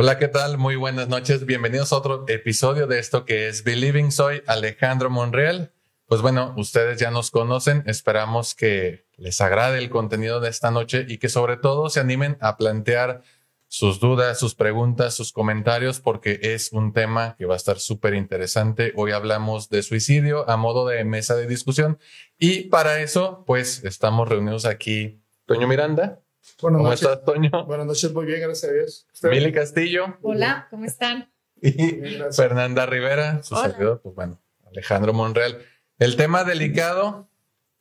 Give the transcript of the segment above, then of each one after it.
Hola, ¿qué tal? Muy buenas noches. Bienvenidos a otro episodio de esto que es Believing. Soy Alejandro Monreal. Pues bueno, ustedes ya nos conocen. Esperamos que les agrade el contenido de esta noche y que sobre todo se animen a plantear sus dudas, sus preguntas, sus comentarios, porque es un tema que va a estar súper interesante. Hoy hablamos de suicidio a modo de mesa de discusión y para eso, pues estamos reunidos aquí. Toño Miranda, Buenas ¿Cómo noches. estás, Toño? Buenas noches, muy bien, gracias a Dios. Mili Castillo Hola, ¿cómo están? y Bien. Fernanda Rivera, su Hola. servidor, pues bueno, Alejandro Monreal. El tema delicado,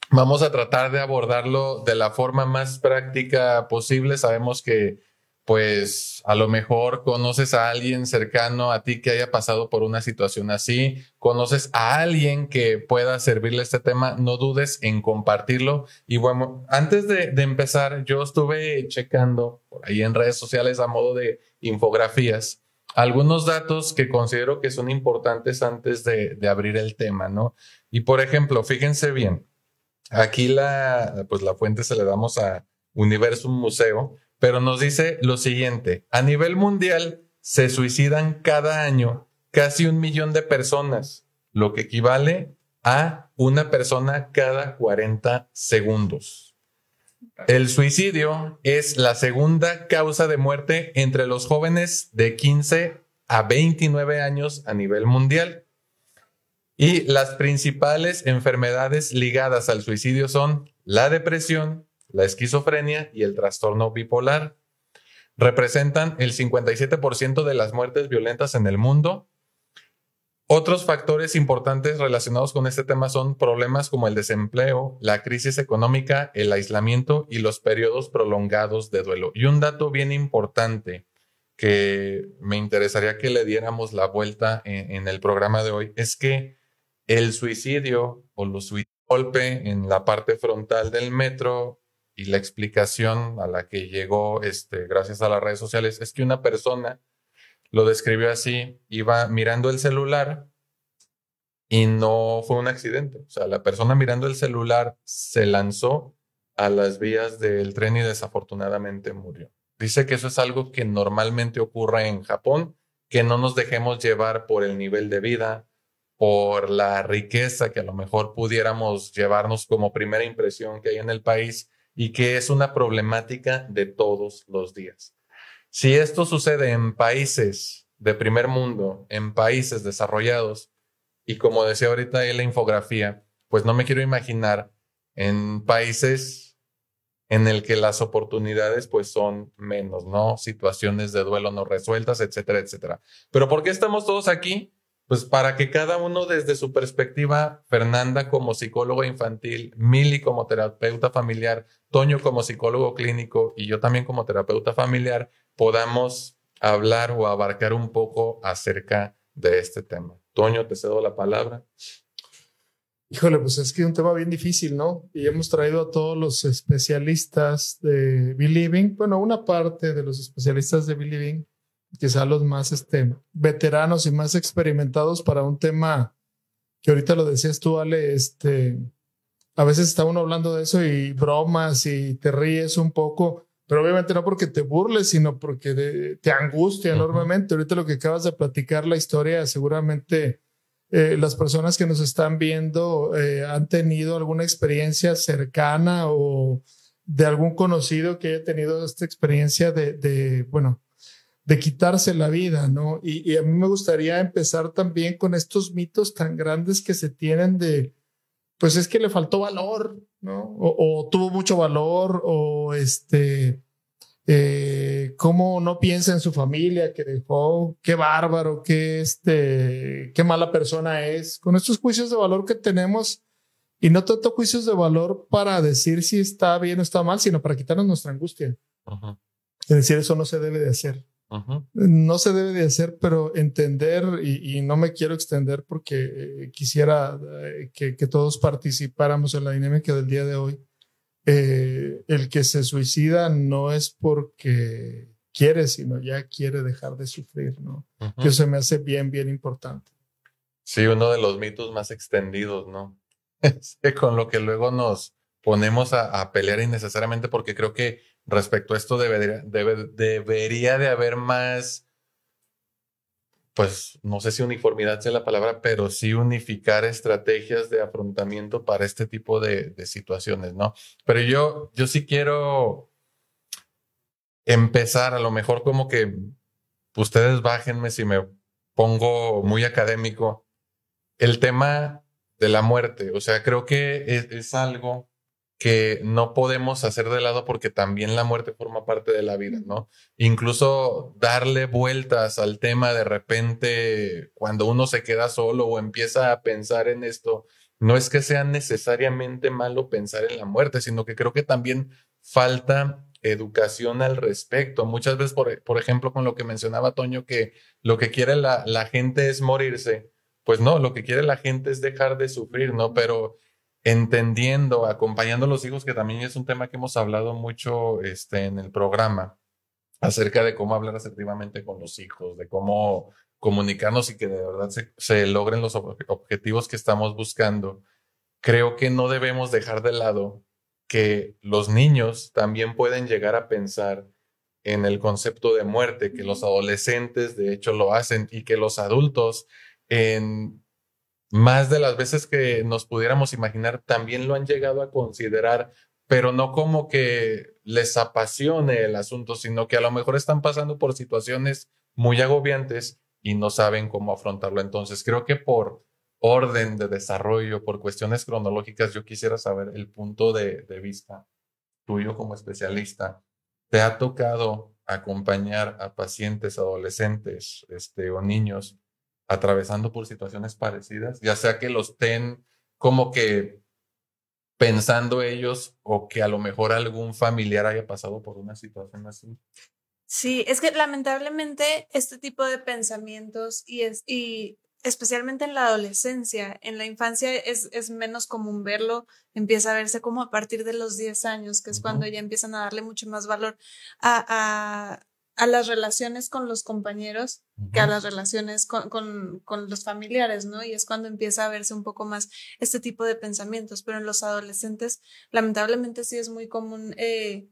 vamos a tratar de abordarlo de la forma más práctica posible. Sabemos que, pues, a lo mejor conoces a alguien cercano a ti que haya pasado por una situación así, conoces a alguien que pueda servirle este tema, no dudes en compartirlo. Y bueno, antes de, empezar, yo estuve checando por ahí en redes sociales a modo de infografías algunos datos que considero que son importantes antes de, de abrir el tema, ¿no? Y por ejemplo, fíjense bien, aquí la, pues la fuente se le damos a Universum Museo, pero nos dice lo siguiente, a nivel mundial se suicidan cada año casi un millón de personas, lo que equivale a una persona cada 40 segundos. El suicidio es la segunda causa de muerte entre los jóvenes de 15 a 29 años a nivel mundial. Y las principales enfermedades ligadas al suicidio son la depresión, la esquizofrenia y el trastorno bipolar. Representan el 57% de las muertes violentas en el mundo. Otros factores importantes relacionados con este tema son problemas como el desempleo, la crisis económica, el aislamiento y los periodos prolongados de duelo. Y un dato bien importante que me interesaría que le diéramos la vuelta en, en el programa de hoy es que el suicidio o los golpe en la parte frontal del metro y la explicación a la que llegó este, gracias a las redes sociales es que una persona lo describió así, iba mirando el celular y no fue un accidente. O sea, la persona mirando el celular se lanzó a las vías del tren y desafortunadamente murió. Dice que eso es algo que normalmente ocurre en Japón, que no nos dejemos llevar por el nivel de vida, por la riqueza que a lo mejor pudiéramos llevarnos como primera impresión que hay en el país y que es una problemática de todos los días. Si esto sucede en países de primer mundo, en países desarrollados, y como decía ahorita en la infografía, pues no me quiero imaginar en países en el que las oportunidades pues son menos, ¿no? Situaciones de duelo no resueltas, etcétera, etcétera. Pero ¿por qué estamos todos aquí? Pues para que cada uno desde su perspectiva, Fernanda como psicóloga infantil, Mili como terapeuta familiar, Toño como psicólogo clínico y yo también como terapeuta familiar, podamos hablar o abarcar un poco acerca de este tema. Toño, te cedo la palabra. Híjole, pues es que es un tema bien difícil, ¿no? Y hemos traído a todos los especialistas de Believing, bueno, una parte de los especialistas de Believing, quizá los más este, veteranos y más experimentados para un tema que ahorita lo decías tú, Ale, este, a veces está uno hablando de eso y bromas y te ríes un poco, pero obviamente no porque te burles, sino porque de- te angustia enormemente. Ahorita lo que acabas de platicar, la historia, seguramente eh, las personas que nos están viendo eh, han tenido alguna experiencia cercana o de algún conocido que haya tenido esta experiencia de, de, bueno, de quitarse la vida, ¿no? Y, y a mí me gustaría empezar también con estos mitos tan grandes que se tienen de, pues es que le faltó valor, ¿no? O, o tuvo mucho valor, o este, eh, cómo no piensa en su familia que dejó, qué bárbaro, qué, este, qué mala persona es. Con estos juicios de valor que tenemos, y no tanto juicios de valor para decir si está bien o está mal, sino para quitarnos nuestra angustia. Es decir, eso no se debe de hacer. No se debe de hacer, pero entender, y, y no me quiero extender porque eh, quisiera eh, que, que todos participáramos en la dinámica del día de hoy. Eh, el que se suicida no es porque quiere, sino ya quiere dejar de sufrir, ¿no? Que eso me hace bien, bien importante. Sí, uno de los mitos más extendidos, ¿no? Con lo que luego nos ponemos a, a pelear innecesariamente, porque creo que respecto a esto debería, debe- debería de haber más pues no sé si uniformidad sea la palabra, pero sí unificar estrategias de afrontamiento para este tipo de, de situaciones, ¿no? Pero yo, yo sí quiero empezar, a lo mejor como que ustedes bájenme si me pongo muy académico, el tema de la muerte. O sea, creo que es, algo que no podemos hacer de lado porque también la muerte forma parte de la vida, ¿no? Incluso darle vueltas al tema de repente cuando uno se queda solo o empieza a pensar en esto, no es que sea necesariamente malo pensar en la muerte, sino que creo que también falta educación al respecto. Muchas veces, por, por ejemplo, con lo que mencionaba Toño, que lo que quiere la, la gente es morirse pues no, lo que quiere la gente es dejar de sufrir, ¿no? Pero entendiendo, acompañando a los hijos, que también es un tema que hemos hablado mucho este, en el programa, acerca de cómo hablar asertivamente con los hijos, de cómo comunicarnos y que de verdad se, se logren los objetivos que estamos buscando. Creo que no debemos dejar de lado que los niños también pueden llegar a pensar en el concepto de muerte, que los adolescentes de hecho lo hacen y que los adultos en más de las veces que nos pudiéramos imaginar, también lo han llegado a considerar, pero no como que les apasione el asunto, sino que a lo mejor están pasando por situaciones muy agobiantes y no saben cómo afrontarlo. Entonces, creo que por orden de desarrollo, por cuestiones cronológicas, yo quisiera saber el punto de, vista tuyo como especialista. ¿Te ha tocado acompañar a pacientes adolescentes este, o niños atravesando por situaciones parecidas, ya sea que los estén como que pensando ellos o que a lo mejor algún familiar haya pasado por una situación así. Sí, es que lamentablemente este tipo de pensamientos y, es, y especialmente en la adolescencia, en la infancia es, es, menos común verlo, empieza a verse como a partir de los 10 años, que es cuando ya empiezan a darle mucho más valor a, a las relaciones con los compañeros que a las relaciones con, con, con, los familiares, ¿no? Y es cuando empieza a verse un poco más este tipo de pensamientos, pero en los adolescentes, lamentablemente sí es muy común eh,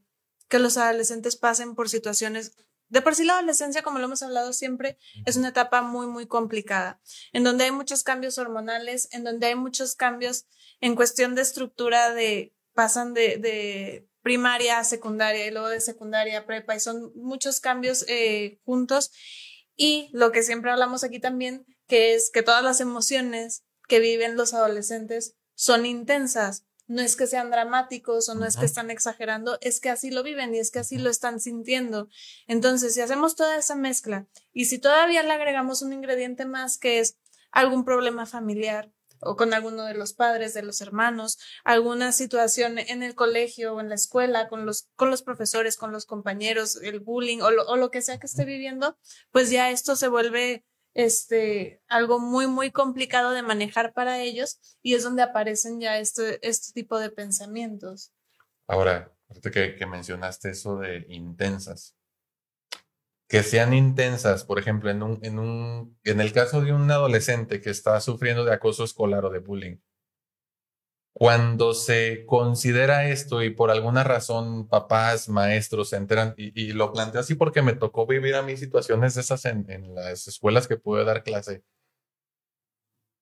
que los adolescentes pasen por situaciones de por sí la adolescencia, como lo hemos hablado siempre, es una etapa muy, muy complicada, en donde hay muchos cambios hormonales, en donde hay muchos cambios en cuestión de estructura de, pasan de, de primaria, secundaria y luego de secundaria prepa y son muchos cambios eh, juntos. Y lo que siempre hablamos aquí también, que es que todas las emociones que viven los adolescentes son intensas. No es que sean dramáticos o no es que están exagerando, es que así lo viven y es que así lo están sintiendo. Entonces, si hacemos toda esa mezcla y si todavía le agregamos un ingrediente más que es algún problema familiar, o con alguno de los padres, de los hermanos, alguna situación en el colegio o en la escuela, con los, con los profesores, con los compañeros, el bullying o lo, o lo que sea que esté viviendo, pues ya esto se vuelve este, algo muy, muy complicado de manejar para ellos y es donde aparecen ya este, este tipo de pensamientos. Ahora, que, que mencionaste eso de intensas, que sean intensas, por ejemplo, en, un, en, un, en el caso de un adolescente que está sufriendo de acoso escolar o de bullying, cuando se considera esto y por alguna razón papás, maestros se enteran, y, lo planteo así porque me tocó vivir a mí situaciones esas en, en las escuelas que pude dar clase,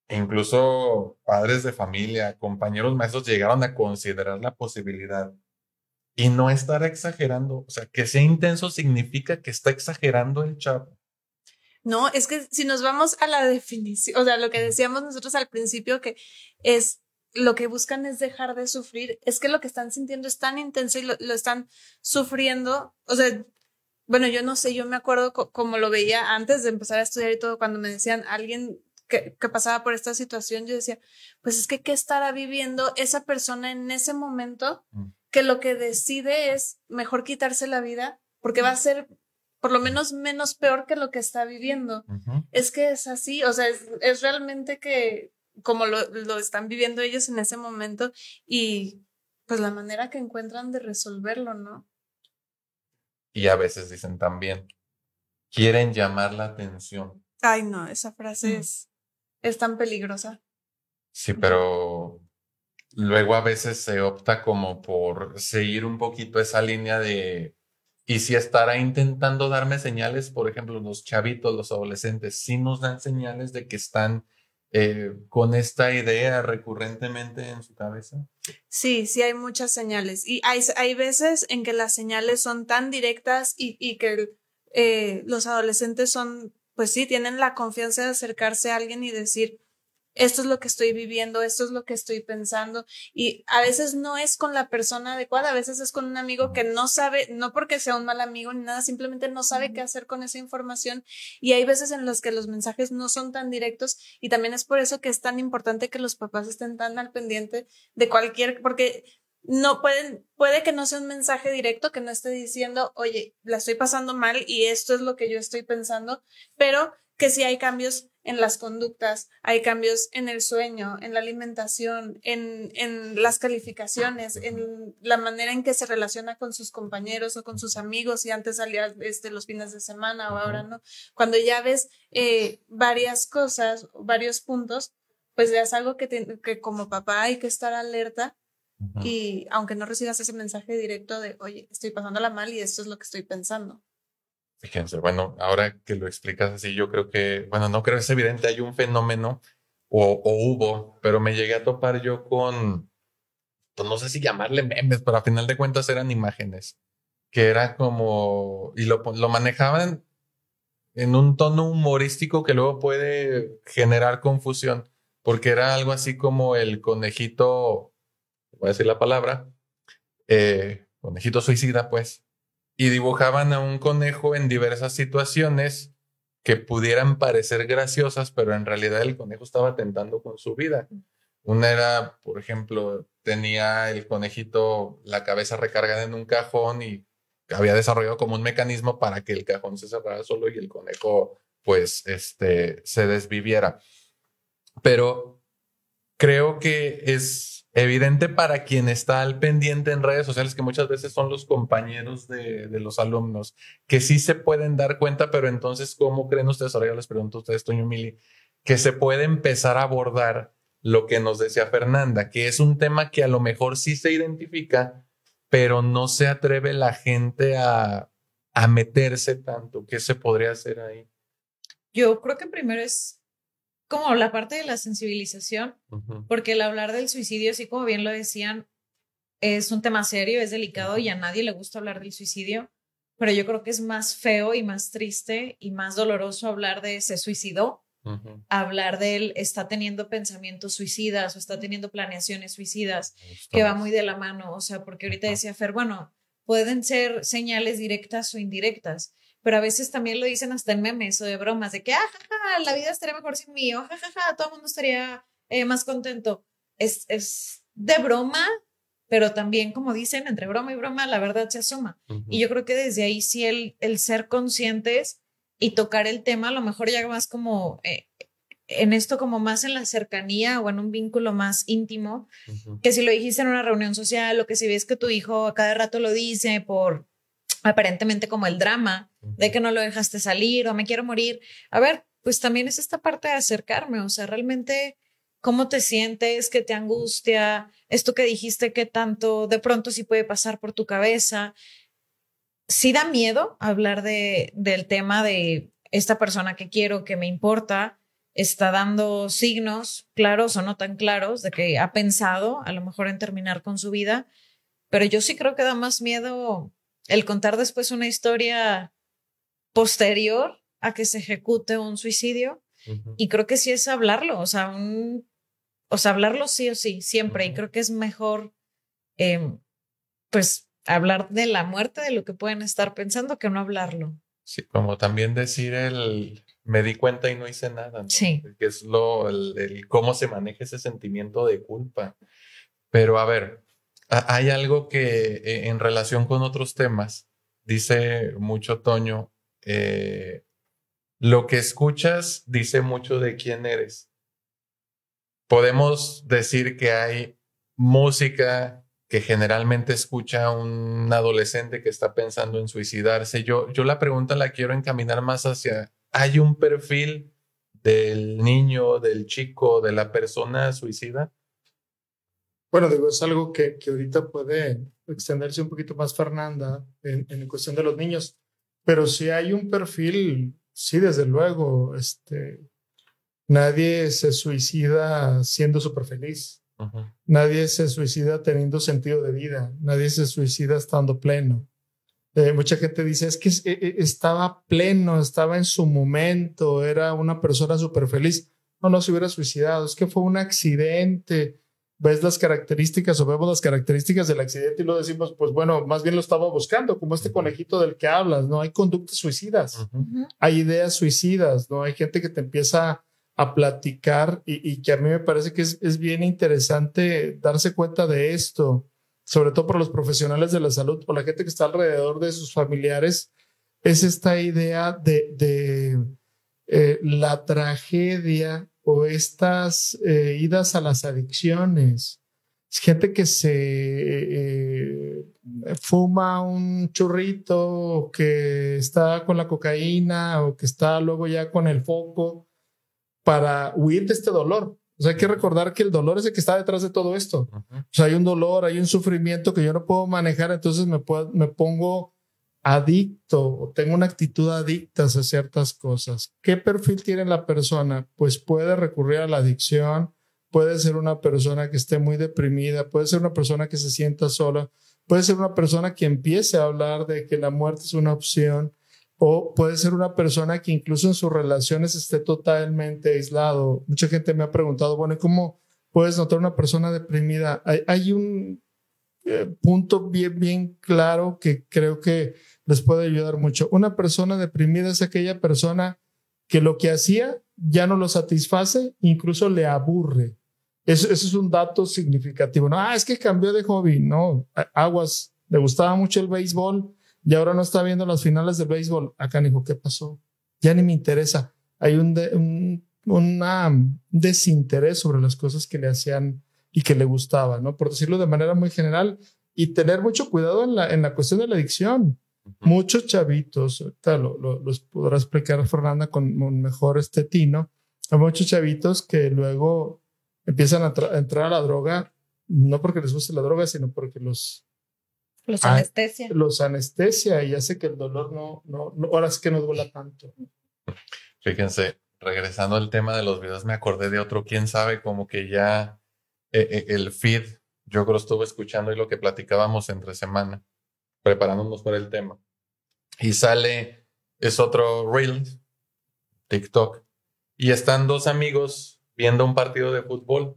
e incluso padres de familia, compañeros maestros llegaron a considerar la posibilidad y no estar exagerando. O sea, que sea intenso significa que está exagerando el chavo. No, es que si nos vamos a la definición, o sea, lo que decíamos nosotros al principio, que es lo que buscan es dejar de sufrir, es que lo que están sintiendo es tan intenso y lo, están sufriendo. O sea, bueno, yo no sé, yo me acuerdo como lo veía antes de empezar a estudiar y todo, cuando me decían alguien que, que, pasaba por esta situación, yo decía, pues es que qué estará viviendo esa persona en ese momento mm que lo que decide es mejor quitarse la vida porque va a ser por lo menos menos peor que lo que está viviendo. Es que es así, o sea, es, realmente que como lo, lo, están viviendo ellos en ese momento y pues la manera que encuentran de resolverlo, ¿no? Y a veces dicen también, quieren llamar la atención. Ay, no, esa frase mm. es, es tan peligrosa. Sí, pero luego a veces se opta como por seguir un poquito esa línea de y si estará intentando darme señales, por ejemplo, los chavitos, los adolescentes, sí nos dan señales de que están eh, con esta idea recurrentemente en su cabeza? Sí, sí hay muchas señales. Y hay, hay veces en que las señales son tan directas y, y que eh, los adolescentes son, pues sí, tienen la confianza de acercarse a alguien y decir, esto es lo que estoy viviendo, esto es lo que estoy pensando. Y a veces no es con la persona adecuada, a veces es con un amigo que no sabe, no porque sea un mal amigo ni nada, simplemente no sabe qué hacer con esa información. Y hay veces en las que los mensajes no son tan directos y también es por eso que es tan importante que los papás estén tan al pendiente de cualquier, porque no pueden, puede que no sea un mensaje directo que no esté diciendo, oye, la estoy pasando mal y esto es lo que yo estoy pensando, pero que sí hay cambios en las conductas, hay cambios en el sueño, en la alimentación, en, en las calificaciones, en la manera en que se relaciona con sus compañeros o con sus amigos y antes salía este, los fines de semana o ahora no. Cuando ya ves eh, varias cosas, varios puntos, pues ya es algo que, que como papá hay que estar alerta y aunque no recibas ese mensaje directo de, oye, estoy pasándola mal y esto es lo que estoy pensando. Fíjense, bueno, ahora que lo explicas así, yo creo que, bueno, no creo que es evidente, hay un fenómeno o, hubo, pero me llegué a topar yo con, pues no sé si llamarle memes, pero a final de cuentas eran imágenes, que era como, y lo, lo manejaban en un tono humorístico que luego puede generar confusión, porque era algo así como el conejito, voy a decir la palabra, eh, conejito suicida, pues, y dibujaban a un conejo en diversas situaciones que pudieran parecer graciosas, pero en realidad el conejo estaba atentando con su vida. Una era, por ejemplo, tenía el conejito la cabeza recargada en un cajón y había desarrollado como un mecanismo para que el cajón se cerrara solo y el conejo, pues, este, se desviviera. Pero creo que es evidente para quien está al pendiente en redes sociales, que muchas veces son los compañeros de, los alumnos, que sí se pueden dar cuenta, pero entonces, ¿cómo creen ustedes? Ahora yo les pregunto a ustedes, Toño Mili, que se puede empezar a abordar lo que nos decía Fernanda, que es un tema que a lo mejor sí se identifica, pero no se atreve la gente a, a meterse tanto. ¿Qué se podría hacer ahí? Yo creo que primero es como la parte de la sensibilización, porque el hablar del suicidio, así como bien lo decían, es un tema serio, es delicado y a nadie le gusta hablar del suicidio, pero yo creo que es más feo y más triste y más doloroso hablar de se suicidó, hablar de él está teniendo pensamientos suicidas o está teniendo planeaciones suicidas, que va muy de la mano, o sea, porque ahorita decía Fer, bueno, pueden ser señales directas o indirectas pero a veces también lo dicen hasta en memes o de bromas, de que, ah, la vida estaría mejor sin mí, o jajaja, todo el mundo estaría eh, más contento. Es, es de broma, pero también, como dicen, entre broma y broma, la verdad se asoma. Y yo creo que desde ahí sí el, el ser conscientes y tocar el tema, a lo mejor ya más como eh, en esto, como más en la cercanía o en un vínculo más íntimo, que si lo dijiste en una reunión social o que si ves que tu hijo a cada rato lo dice por aparentemente como el drama de que no lo dejaste salir o me quiero morir. A ver, pues también es esta parte de acercarme, o sea, realmente cómo te sientes, qué te angustia, esto que dijiste, qué tanto de pronto sí puede pasar por tu cabeza. Sí da miedo hablar de, del tema de esta persona que quiero, que me importa, está dando signos claros o no tan claros de que ha pensado a lo mejor en terminar con su vida, pero yo sí creo que da más miedo el contar después una historia posterior a que se ejecute un suicidio. Y creo que sí es hablarlo, o sea, un, o sea, hablarlo sí o sí, siempre. Y creo que es mejor, em, pues, hablar de la muerte, de lo que pueden estar pensando, que no hablarlo. Sí, como también decir el me di cuenta y no hice nada. Sí. Que es lo, el, cómo se maneja ese sentimiento de culpa. Pero a ver, hay algo que eh, en relación con otros temas, dice mucho Toño, eh, lo que escuchas dice mucho de quién eres. Podemos decir que hay música que generalmente escucha un adolescente que está pensando en suicidarse. Yo, yo la pregunta la quiero encaminar más hacia, ¿hay un perfil del niño, del chico, de la persona suicida? Bueno, digo, es algo que, que ahorita puede extenderse un poquito más Fernanda en, en cuestión de los niños, pero si hay un perfil, sí, desde luego, este, nadie se suicida siendo súper feliz. Nadie se suicida teniendo sentido de vida, nadie se suicida estando pleno. Eh, mucha gente dice, es que eh, eh, estaba pleno, estaba en su momento, era una persona súper feliz. No, no se hubiera suicidado, es que fue un accidente. Ves las características o vemos las características del accidente y lo decimos, pues bueno, más bien lo estaba buscando, como este conejito del que hablas, ¿no? Hay conductas suicidas, hay ideas suicidas, ¿no? Hay gente que te empieza a platicar y, que a mí me parece que es, es bien interesante darse cuenta de esto sobre todo por los profesionales de la salud, por la gente que está alrededor de sus familiares, es esta idea de, de eh, la tragedia o estas eh, idas a las adicciones. Es gente que se eh, fuma un churrito, que está con la cocaína o que está luego ya con el foco para huir de este dolor. O sea, hay que recordar que el dolor es el que está detrás de todo esto. O sea, hay un dolor, hay un sufrimiento que yo no puedo manejar, entonces me, puedo, me pongo adicto o tengo una actitud adicta a ciertas cosas. ¿Qué perfil tiene la persona? Pues puede recurrir a la adicción, puede ser una persona que esté muy deprimida, puede ser una persona que se sienta sola, puede ser una persona que empiece a hablar de que la muerte es una opción, o puede ser una persona que incluso en sus relaciones esté totalmente aislado. Mucha gente me ha preguntado, bueno, ¿cómo puedes notar una persona deprimida? Hay, un eh, punto bien, bien claro que creo que les puede ayudar mucho. Una persona deprimida es aquella persona que lo que hacía ya no lo satisface, incluso le aburre. Eso, es un dato significativo. No, ah, es que cambió de hobby. No, aguas, le gustaba mucho el béisbol y ahora no está viendo las finales del béisbol. Acá dijo, ¿qué pasó? Ya ni me interesa. Hay un, desinterés sobre las cosas que le hacían y que le gustaban, ¿no? Por decirlo de manera muy general y tener mucho cuidado en la cuestión de la adicción. Muchos chavitos, ahorita lo, los podrá explicar Fernanda con un mejor estetino, hay muchos chavitos que luego empiezan a, a entrar a la droga, no porque les guste la droga, sino porque los los ah, anestesia. Los anestesia y hace que el dolor no, no, ahora es que no duela tanto. Fíjense, regresando al tema de los videos, me acordé de otro, quién sabe, como que ya eh, eh, el feed, yo creo estuve escuchando y lo que platicábamos entre semana, preparándonos para el tema. Y sale, es otro reel, TikTok, y están dos amigos viendo un partido de fútbol.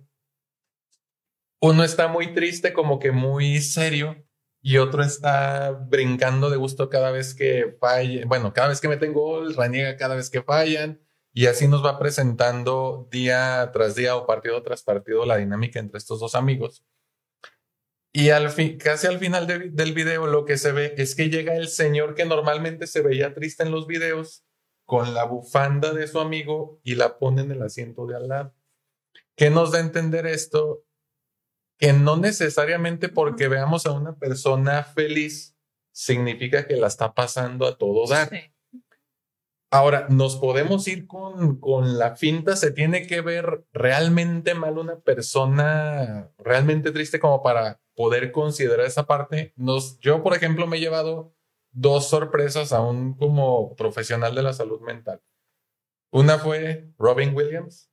Uno está muy triste, como que muy serio, y otro está brincando de gusto cada vez que falle, bueno, cada vez que meten gol, reniega cada vez que fallan, y así nos va presentando día tras día o partido tras partido la dinámica entre estos dos amigos. Y al fin, casi al final del video lo que se ve es que llega el señor que normalmente se veía triste en los videos con la bufanda de su amigo y la pone en el asiento de al lado. ¿Qué nos da a entender esto? que no necesariamente porque veamos a una persona feliz significa que la está pasando a todo dar. Ahora, nos podemos ir con, con la finta, se tiene que ver realmente mal una persona, realmente triste como para poder considerar esa parte. Nos, yo, por ejemplo, me he llevado dos sorpresas aún como profesional de la salud mental. Una fue Robin Williams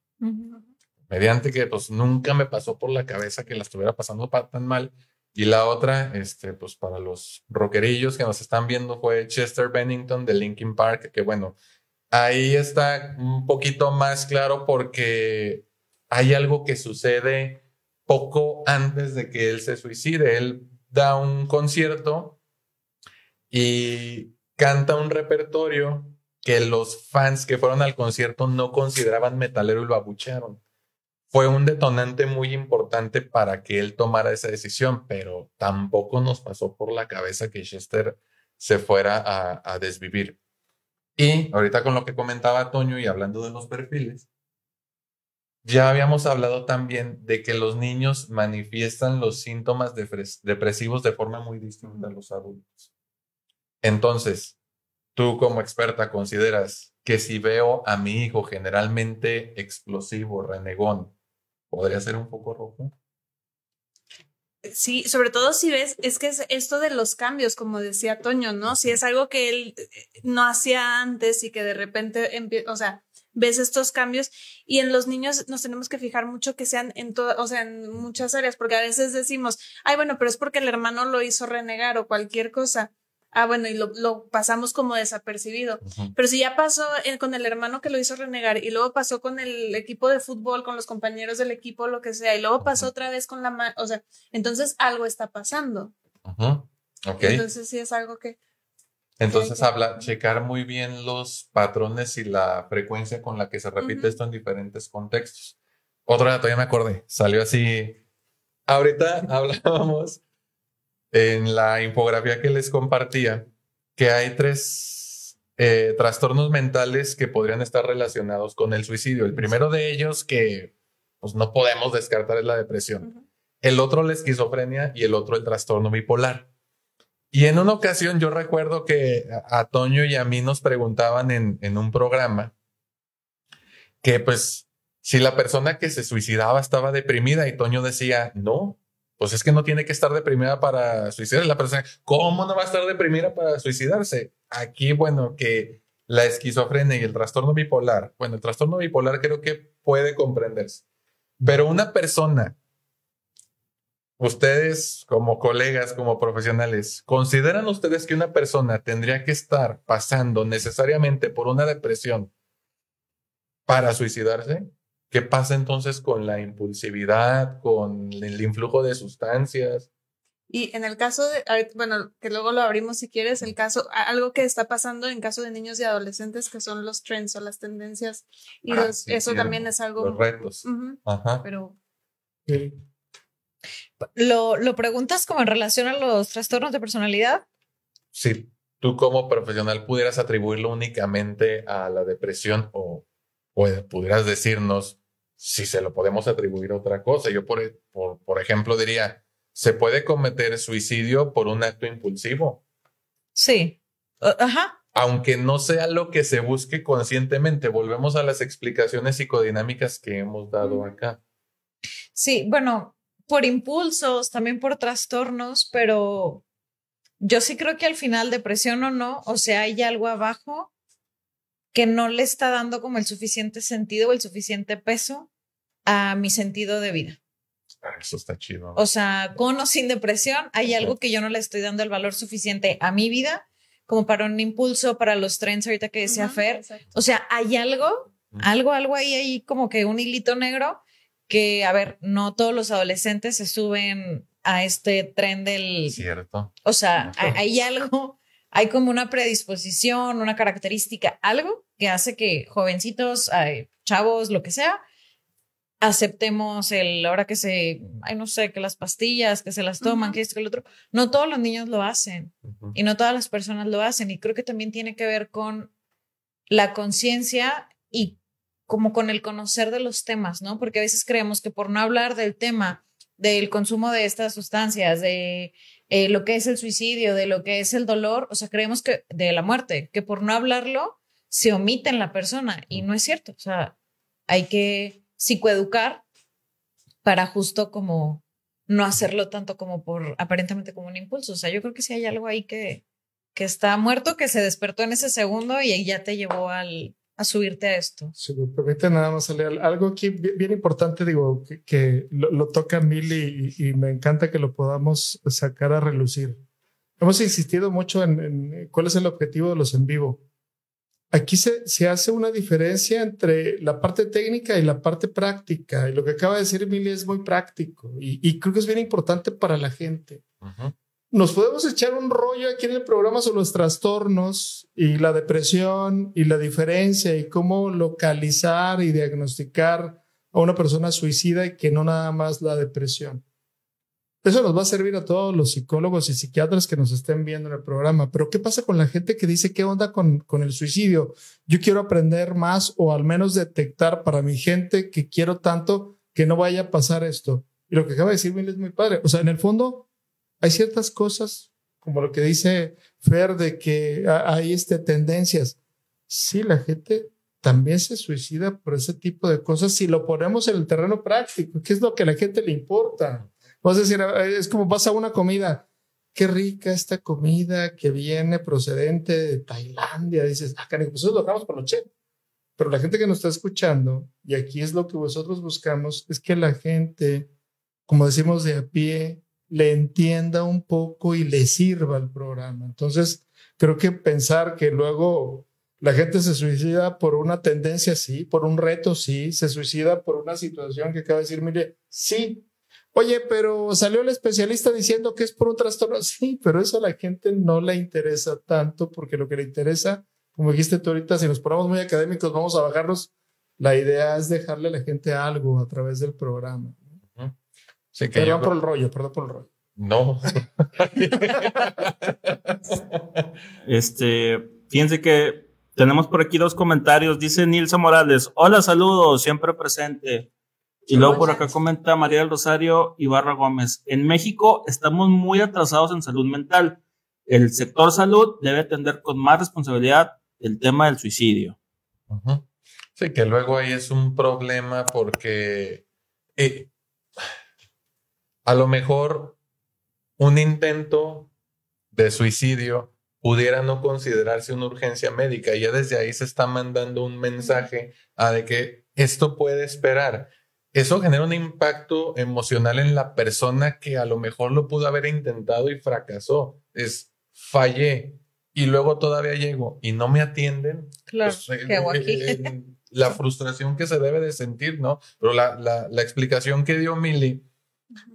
mediante que pues nunca me pasó por la cabeza que la estuviera pasando tan mal. Y la otra, este, pues para los rockerillos que nos están viendo fue Chester Bennington de Linkin Park, que bueno, ahí está un poquito más claro porque hay algo que sucede poco antes de que él se suicide. Él da un concierto y canta un repertorio que los fans que fueron al concierto no consideraban metalero y lo abuchearon fue un detonante muy importante para que él tomara esa decisión, pero tampoco nos pasó por la cabeza que Chester se fuera a, desvivir. Y ahorita con lo que comentaba Toño y hablando de los perfiles, ya habíamos hablado también de que los niños manifiestan los síntomas depresivos de forma muy distinta a los adultos. Entonces, tú como experta consideras que si veo a mi hijo generalmente explosivo, renegón, podría ser un poco rojo. Sí, sobre todo si ves, es que es esto de los cambios, como decía Toño, ¿no? Si es algo que él eh, no hacía antes y que de repente, o sea, ves estos cambios y en los niños nos tenemos que fijar mucho que sean en todas, o sea, en muchas áreas, porque a veces decimos, ay, bueno, pero es porque el hermano lo hizo renegar o cualquier cosa. Ah, bueno, y lo, lo pasamos como desapercibido. Pero si ya pasó eh, con el hermano que lo hizo renegar y luego pasó con el equipo de fútbol, con los compañeros del equipo, lo que sea, y luego pasó otra vez con la... O sea, entonces algo está pasando. Entonces sí es algo que... Entonces habla, checar muy bien los patrones y la frecuencia con la que se repite esto en diferentes contextos. Otra, todavía me acordé, salió así. Ahorita hablábamos en la infografía que les compartía que hay tres eh, trastornos mentales que podrían estar relacionados con el suicidio. El primero de ellos que pues, no podemos descartar es la depresión. El otro la esquizofrenia y el otro el trastorno bipolar. Y en una ocasión yo recuerdo que a Toño y a mí nos preguntaban en, un programa que pues si la persona que se suicidaba estaba deprimida y Toño decía, no, pues es que no tiene que estar deprimida para suicidarse. La persona, ¿cómo no va a estar deprimida para suicidarse? Aquí, bueno, que la esquizofrenia y el trastorno bipolar, bueno, el trastorno bipolar creo que puede comprenderse, pero una persona, ustedes como colegas, como profesionales, ¿consideran ustedes que una persona tendría que estar pasando necesariamente por una depresión para suicidarse? ¿Qué pasa entonces con la impulsividad, con el influjo de sustancias? Y en el caso de, bueno, que luego lo abrimos si quieres, el caso, algo que está pasando en caso de niños y adolescentes que son los trends o las tendencias, y ah, eso también es algo. Los retos. Ajá. Pero. ¿Lo, ¿Lo preguntas como en relación a los trastornos de personalidad? Si tú como profesional pudieras atribuirlo únicamente a la depresión o, o pudieras decirnos si se lo podemos atribuir a otra cosa. Yo, por, por, por ejemplo, diría, ¿se puede cometer suicidio por un acto impulsivo? Sí. Ajá. Aunque no sea lo que se busque conscientemente, volvemos a las explicaciones psicodinámicas que hemos dado acá. Sí, bueno, por impulsos, también por trastornos, pero yo sí creo que al final, depresión o no, o sea, hay algo abajo que no le está dando como el suficiente sentido o el suficiente peso a mi sentido de vida. Ah, eso está chido. O sea, con o sin depresión, hay algo que yo no le estoy dando el valor suficiente a mi vida como para un impulso, para los trends ahorita que decía Fer. O sea, hay algo, algo, algo ahí, ahí como que un hilito negro que, a ver, no todos los adolescentes se suben a este tren del... Cierto. O sea, hay algo hay como una predisposición, una característica, algo que hace que jovencitos, chavos, lo que sea, aceptemos el ahora que se, ay, no sé, que las pastillas, que se las toman, que esto, que el otro. No todos los niños lo hacen y no todas las personas lo hacen. Y creo que también tiene que ver con la conciencia y como con el conocer de los temas, ¿no? Porque a veces creemos que por no hablar del tema del consumo de estas sustancias, de eh, lo que es el suicidio, de lo que es el dolor, o sea, creemos que de la muerte, que por no hablarlo se omite en la persona y no es cierto, o sea, hay que psicoeducar para justo como no hacerlo tanto como por aparentemente como un impulso, o sea, yo creo que sí hay algo ahí que, que está muerto, que se despertó en ese segundo y ya te llevó al, a subirte a esto. Si me permite nada más salir algo aquí bien, importante, digo, que, lo, toca Mil y, me encanta que lo podamos sacar a relucir. Hemos insistido mucho en, cuál es el objetivo de los en vivo. Aquí se, se, hace una diferencia entre la parte técnica y la parte práctica. Y lo que acaba de decir Mili es muy práctico y, creo que es bien importante para la gente nos podemos echar un rollo aquí en el programa sobre los trastornos y la depresión y la diferencia y cómo localizar y diagnosticar a una persona suicida y que no nada más la depresión. Eso nos va a servir a todos los psicólogos y psiquiatras que nos estén viendo en el programa. Pero ¿qué pasa con la gente que dice qué onda con, con el suicidio? Yo quiero aprender más o al menos detectar para mi gente que quiero tanto que no vaya a pasar esto. Y lo que acaba de decir es muy padre. O sea, en el fondo, hay ciertas cosas, como lo que dice Fer, de que hay este, tendencias. Sí, la gente también se suicida por ese tipo de cosas si lo ponemos en el terreno práctico, que es lo que a la gente le importa. Vas a decir, es como vas a una comida, qué rica esta comida que viene procedente de Tailandia. Dices, ah, cariño, pues lo dejamos por noche. Pero la gente que nos está escuchando, y aquí es lo que vosotros buscamos, es que la gente, como decimos de a pie, le entienda un poco y le sirva el programa. Entonces, creo que pensar que luego la gente se suicida por una tendencia, sí, por un reto, sí, se suicida por una situación que acaba de decir, mire, sí. Oye, pero salió el especialista diciendo que es por un trastorno. Sí, pero eso a la gente no le interesa tanto porque lo que le interesa, como dijiste tú ahorita, si nos ponemos muy académicos, vamos a bajarlos. La idea es dejarle a la gente algo a través del programa. Sí, que perdón por el rollo, perdón por el rollo. No. este, fíjense que tenemos por aquí dos comentarios. Dice Nilsa Morales, hola, saludos, siempre presente. Y luego por acá comenta María del Rosario Ibarra Gómez. En México estamos muy atrasados en salud mental. El sector salud debe atender con más responsabilidad el tema del suicidio. Sí, que luego ahí es un problema porque eh, a lo mejor un intento de suicidio pudiera no considerarse una urgencia médica. Ya desde ahí se está mandando un mensaje a de que esto puede esperar. Eso genera un impacto emocional en la persona que a lo mejor lo pudo haber intentado y fracasó. Es fallé y luego todavía llego y no me atienden. Claro, pues, ¿qué hago aquí? la frustración que se debe de sentir, ¿no? Pero la, la, la explicación que dio Milly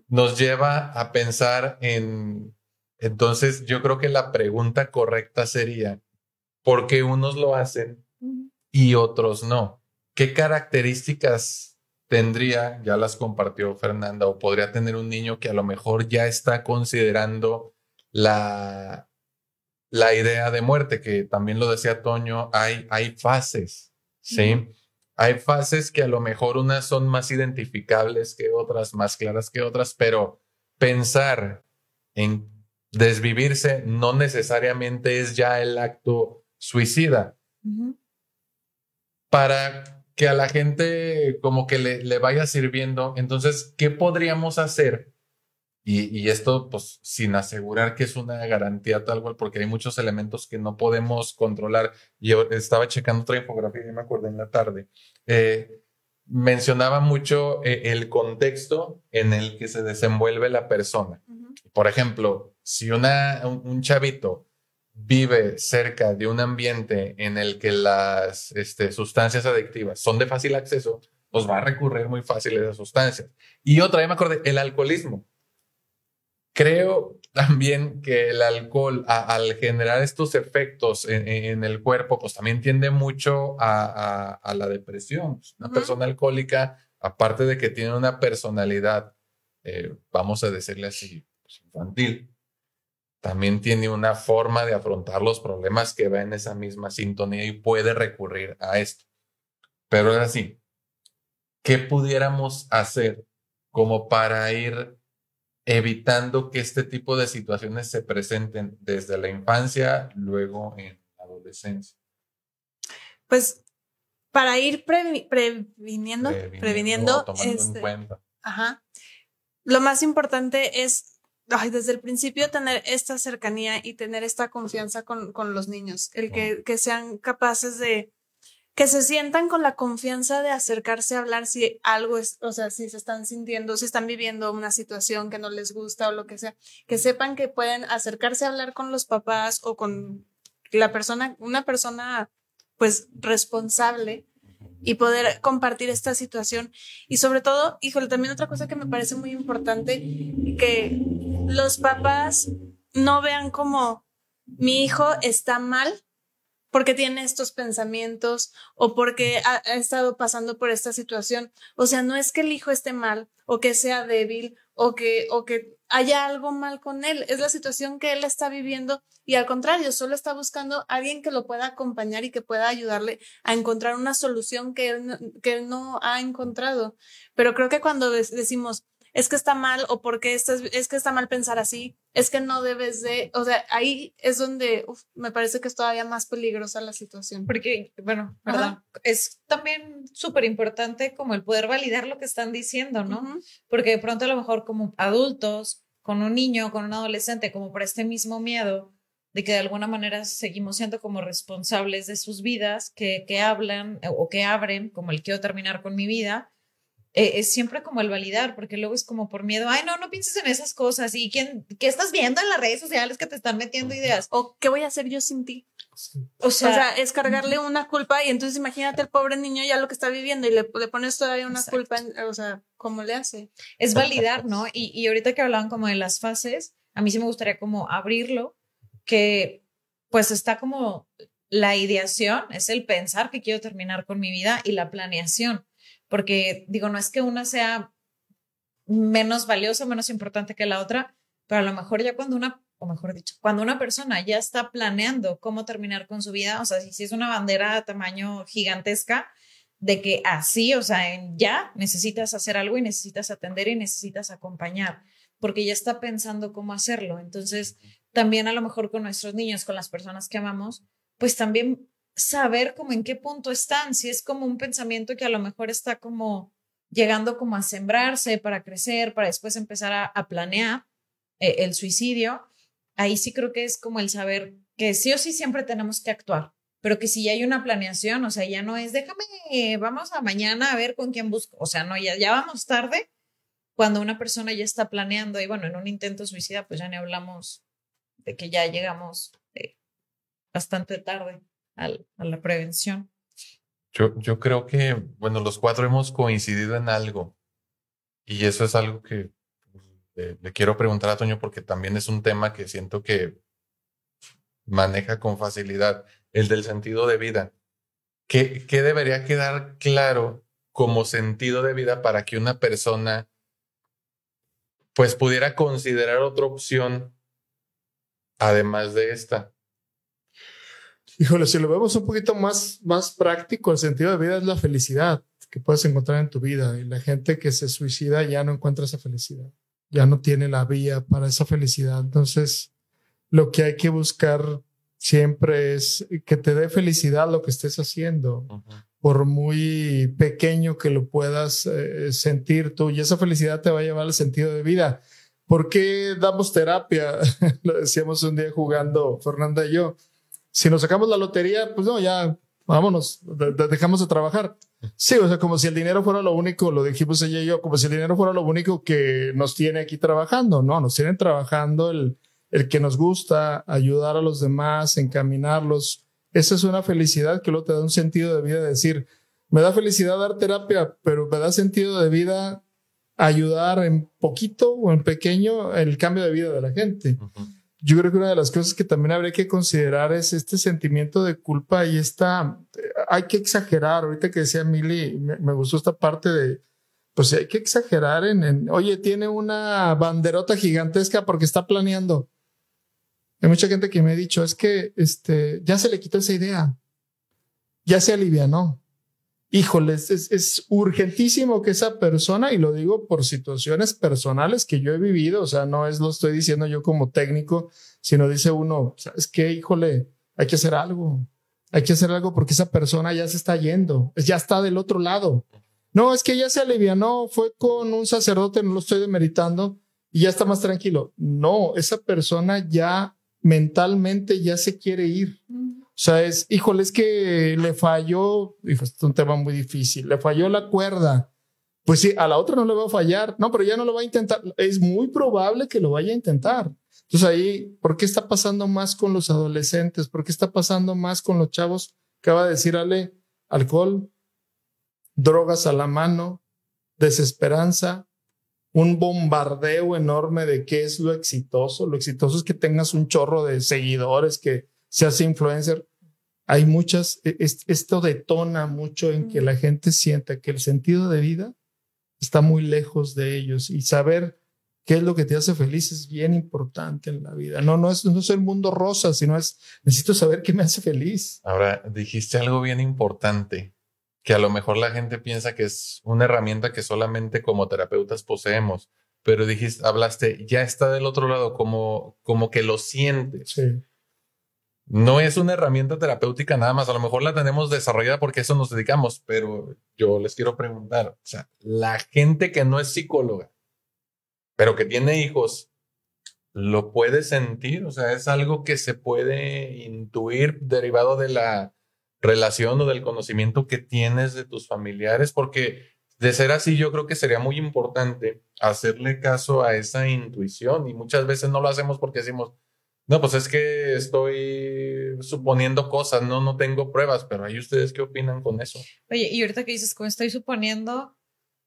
nos lleva a pensar en, entonces yo creo que la pregunta correcta sería, ¿por qué unos lo hacen y otros no? ¿Qué características tendría, ya las compartió Fernanda, o podría tener un niño que a lo mejor ya está considerando la, la idea de muerte, que también lo decía Toño, hay, hay fases, ¿sí? Hay fases que a lo mejor unas son más identificables que otras, más claras que otras, pero pensar en desvivirse no necesariamente es ya el acto suicida. Para que a la gente como que le, le, vaya sirviendo, entonces, ¿qué podríamos hacer y, esto, pues, sin asegurar que es una garantía tal cual, porque hay muchos elementos que no podemos controlar. Yo estaba checando otra infografía y me acuerdo en la tarde. Eh, mencionaba mucho eh, el contexto en el que se desenvuelve la persona. Por ejemplo, si una, un, chavito vive cerca de un ambiente en el que las este, sustancias adictivas son de fácil acceso, pues va a recurrir muy fácil a esas sustancias. Y otra, ya me acordé, el alcoholismo. Creo también que el alcohol, al generar estos efectos en, el cuerpo, pues también tiende mucho a, la depresión. Pues, una persona alcohólica, aparte de que tiene una personalidad, eh, vamos a decirle así, pues, infantil, también tiene una forma de afrontar los problemas que va en esa misma sintonía y puede recurrir a esto. Pero es así, ¿qué pudiéramos hacer como para ir evitando que este tipo de situaciones se presenten desde la infancia, luego en la adolescencia? Pues para ir previniendo, previniendo, este, Ajá. Lo más importante es desde el principio tener esta cercanía y tener esta confianza con, con los niños, el que, que sean capaces de, que se sientan con la confianza de acercarse a hablar si algo es, o sea, si se están sintiendo, si están viviendo una situación que no les gusta o lo que sea, que sepan que pueden acercarse a hablar con los papás o con la persona, una persona pues responsable y poder compartir esta situación. Y sobre todo, híjole, también otra cosa que me parece muy importante, que los papás no vean como mi hijo está mal porque tiene estos pensamientos o porque ha, estado pasando por esta situación. O sea, no es que el hijo esté mal o que sea débil o que, o que haya algo mal con él. Es la situación que él está viviendo y al contrario, solo está buscando a alguien que lo pueda acompañar y que pueda ayudarle a encontrar una solución que él, que él no ha encontrado. Pero creo que cuando decimos, es que está mal o porque es que está mal pensar así es que no debes de, o sea, ahí es donde me parece que es todavía más peligrosa la situación. Porque, bueno, ¿verdad? Es también súper importante como el poder validar lo que están diciendo, ¿no? Porque de pronto a lo mejor como adultos, con un niño, con un adolescente, como por este mismo miedo de que de alguna manera seguimos siendo como responsables de sus vidas, que, que hablan o que abren, como el quiero terminar con mi vida, eh, es siempre como el validar, porque luego es como por miedo, ay, no, no pienses en esas cosas. ¿Y quién, qué estás viendo en las redes sociales que te están metiendo ideas? ¿O qué voy a hacer yo sin ti? O sea, es cargarle una culpa y entonces imagínate el pobre niño ya lo que está viviendo y le, le pones todavía una culpa, o sea, ¿cómo le hace? Es validar, ¿no? Y, y ahorita que hablaban como de las fases, a mí sí me gustaría como abrirlo, que pues está como la ideación, es el pensar que quiero terminar con mi vida y la planeación porque digo, no es que una sea menos valiosa, menos importante que la otra, pero a lo mejor ya cuando una, o mejor dicho, cuando una persona ya está planeando cómo terminar con su vida, o sea, si, es una bandera de tamaño gigantesca, de que así, o sea, ya necesitas hacer algo y necesitas atender y necesitas acompañar, porque ya está pensando cómo hacerlo. Entonces, también a lo mejor con nuestros niños, con las personas que amamos, pues también saber como en qué punto están, si es como un pensamiento que a lo mejor está como llegando como a sembrarse para crecer, para después empezar a, planear eh, el suicidio, ahí sí creo que es como el saber que sí o sí siempre tenemos que actuar, pero que si ya hay una planeación, o sea, ya no es, déjame, vamos a mañana a ver con quién busco, o sea, no, ya, ya vamos tarde cuando una persona ya está planeando y bueno, en un intento suicida, pues ya ni hablamos de que ya llegamos eh, bastante tarde a la prevención. Yo, yo creo que, bueno, los cuatro hemos coincidido en algo y eso es algo que pues, le, quiero preguntar a Toño porque también es un tema que siento que maneja con facilidad, el del sentido de vida. ¿Qué, ¿Qué debería quedar claro como sentido de vida para que una persona pues pudiera considerar otra opción además de esta? Híjole, si lo vemos un poquito más, más práctico, el sentido de vida es la felicidad que puedes encontrar en tu vida. Y la gente que se suicida ya no encuentra esa felicidad, ya no tiene la vía para esa felicidad. Entonces, lo que hay que buscar siempre es que te dé felicidad lo que estés haciendo, por muy pequeño que lo puedas eh, sentir tú. Y esa felicidad te va a llevar al sentido de vida. ¿Por qué damos terapia? lo decíamos un día jugando Fernanda y yo si nos sacamos la lotería, pues no, ya vámonos, dejamos de trabajar. Sí, o sea, como si el dinero fuera lo único, lo dijimos ella y yo, como si el dinero fuera lo único que nos tiene aquí trabajando. No, nos tienen trabajando el, el que nos gusta, ayudar a los demás, encaminarlos. Esa es una felicidad que luego te da un sentido de vida, decir, me da felicidad dar terapia, pero me da sentido de vida ayudar en poquito o en pequeño el cambio de vida de la gente yo creo que una de las cosas que también habría que considerar es este sentimiento de culpa y esta, hay que exagerar, ahorita que decía Mili, me, gustó esta parte de, pues hay que exagerar en, en, oye, tiene una banderota gigantesca porque está planeando. Hay mucha gente que me ha dicho, es que este, ya se le quitó esa idea, ya se alivianó híjoles, es, urgentísimo que esa persona, y lo digo por situaciones personales que yo he vivido, o sea, no es lo estoy diciendo yo como técnico, sino dice uno, ¿sabes qué? Híjole, hay que hacer algo, hay que hacer algo porque esa persona ya se está yendo, ya está del otro lado. No, es que ya se alivianó, fue con un sacerdote, no lo estoy demeritando, y ya está más tranquilo. No, esa persona ya mentalmente ya se quiere ir. O sea, es, híjole, es que le falló, es un tema muy difícil, le falló la cuerda. Pues sí, a la otra no le va a fallar. No, pero ya no lo va a intentar. Es muy probable que lo vaya a intentar. Entonces ahí, ¿por qué está pasando más con los adolescentes? ¿Por qué está pasando más con los chavos? Acaba de decir Ale, alcohol, drogas a la mano, desesperanza, un bombardeo enorme de qué es lo exitoso. Lo exitoso es que tengas un chorro de seguidores, que seas influencer hay muchas, e, esto detona mucho en que la gente sienta que el sentido de vida está muy lejos de ellos y saber qué es lo que te hace feliz es bien importante en la vida. No, no es, no es el mundo rosa, sino es, necesito saber qué me hace feliz. Ahora, dijiste algo bien importante, que a lo mejor la gente piensa que es una herramienta que solamente como terapeutas poseemos, pero dijiste, hablaste, ya está del otro lado, como, como que lo sientes. Sí. No es una herramienta terapéutica nada más, a lo mejor la tenemos desarrollada porque eso nos dedicamos, pero yo les quiero preguntar, o sea, la gente que no es psicóloga, pero que tiene hijos, ¿lo puede sentir? O sea, es algo que se puede intuir derivado de la relación o del conocimiento que tienes de tus familiares, porque de ser así, yo creo que sería muy importante hacerle caso a esa intuición y muchas veces no lo hacemos porque decimos, no, pues es que estoy suponiendo cosas, no, no tengo pruebas, pero ahí ustedes qué opinan con eso. Oye, y ahorita que dices, como estoy suponiendo,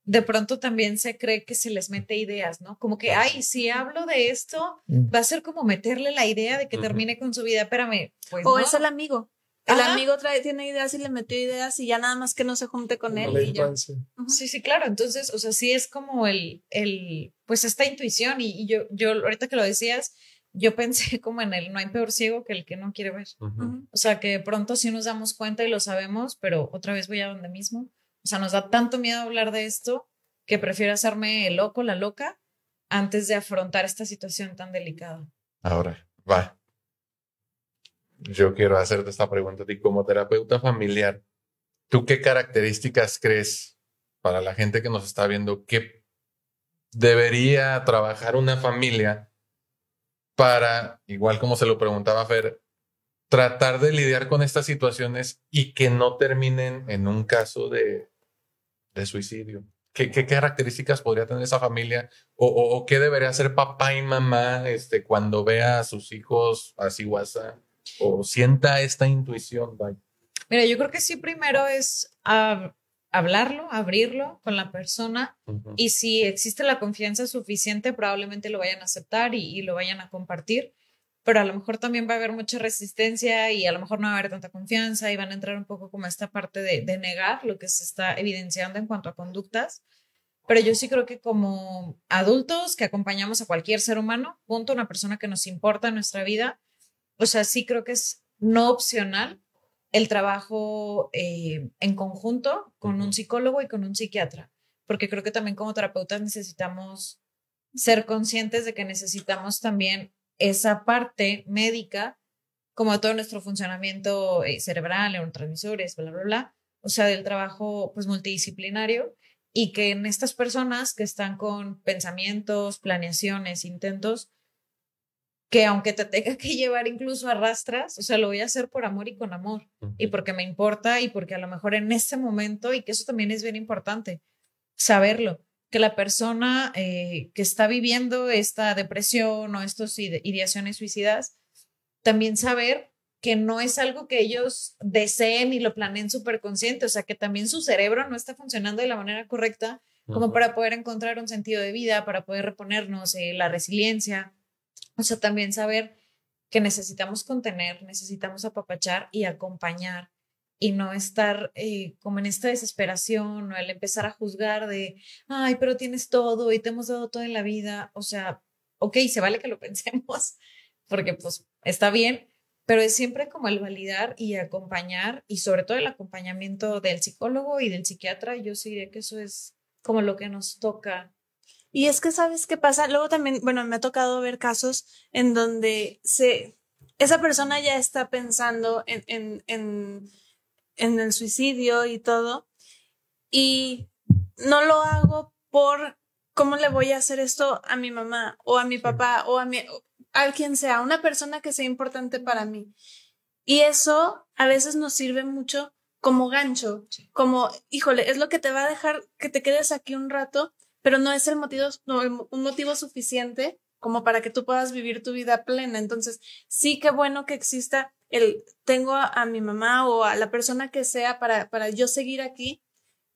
de pronto también se cree que se les mete ideas, ¿no? Como que, ay, si hablo de esto, Mm. va a ser como meterle la idea de que termine con su vida. Espérame, pues. O no. es el amigo. El Ajá. amigo trae, tiene ideas y le metió ideas y ya nada más que no se junte con él y ya. Sí, sí, claro. Entonces, o sea, sí es como el, el pues esta intuición. Y, y yo, yo, ahorita que lo decías, yo pensé como en el no hay peor ciego que el que no quiere ver. O sea, que de pronto sí nos damos cuenta y lo sabemos, pero otra vez voy a donde mismo. O sea, nos da tanto miedo hablar de esto que prefiero hacerme el loco, la loca, antes de afrontar esta situación tan delicada. Ahora, va. Yo quiero hacerte esta pregunta a ti como terapeuta familiar. ¿Tú qué características crees para la gente que nos está viendo que debería trabajar una familia para, igual como se lo preguntaba Fer, tratar de lidiar con estas situaciones y que no terminen en un caso de, de suicidio? ¿Qué, qué características podría tener esa familia o, o- qué debería hacer papá y mamá este, cuando vea a sus hijos así guasa o sienta esta intuición? vaya? Mira, yo creo que sí primero es ah, hablarlo, abrirlo con la persona y si existe la confianza suficiente, probablemente lo vayan a aceptar y, y lo vayan a compartir, pero a lo mejor también va a haber mucha resistencia y a lo mejor no va a haber tanta confianza y van a entrar un poco como esta parte de, de negar lo que se está evidenciando en cuanto a conductas. Pero yo sí creo que como adultos que acompañamos a cualquier ser humano, punto, una persona que nos importa en nuestra vida, o sea, sí creo que es no opcional el trabajo eh, en conjunto con un psicólogo y con un psiquiatra, porque creo que también como terapeutas necesitamos ser conscientes de que necesitamos también esa parte médica, como todo nuestro funcionamiento eh, cerebral, neurotransmisores, bla, bla, bla, o sea, del trabajo pues multidisciplinario y que en estas personas que están con pensamientos, planeaciones, intentos, que aunque te tenga que llevar incluso a rastras, o sea, lo voy a hacer por amor y con amor y porque me importa y porque a lo mejor en ese momento, y que eso también es bien importante, saberlo, que la persona eh, que está viviendo esta depresión o estas ide- ideaciones suicidas, también saber que no es algo que ellos deseen y lo planeen súper consciente, o sea, que también su cerebro no está funcionando de la manera correcta como para poder encontrar un sentido de vida, para poder reponernos, eh, la resiliencia. O sea, también saber que necesitamos contener, necesitamos apapachar y acompañar y no estar eh, como en esta desesperación o el empezar a juzgar de, ay, pero tienes todo y te hemos dado todo en la vida. O sea, ok, se vale que lo pensemos porque pues está bien, pero es siempre como el validar y acompañar y sobre todo el acompañamiento del psicólogo y del psiquiatra. Yo sí diría que eso es como lo que nos toca. Y es que, ¿sabes qué pasa? Luego también, bueno, me ha tocado ver casos en donde se, esa persona ya está pensando en, en, en, en el suicidio y todo, y no lo hago por cómo le voy a hacer esto a mi mamá o a mi papá o a mi, a quien sea, una persona que sea importante para mí. Y eso a veces nos sirve mucho como gancho, como, híjole, es lo que te va a dejar que te quedes aquí un rato, pero no es el motivo, no, un motivo suficiente como para que tú puedas vivir tu vida plena. Entonces, sí que bueno que exista el, tengo a, a mi mamá o a la persona que sea para, para yo seguir aquí,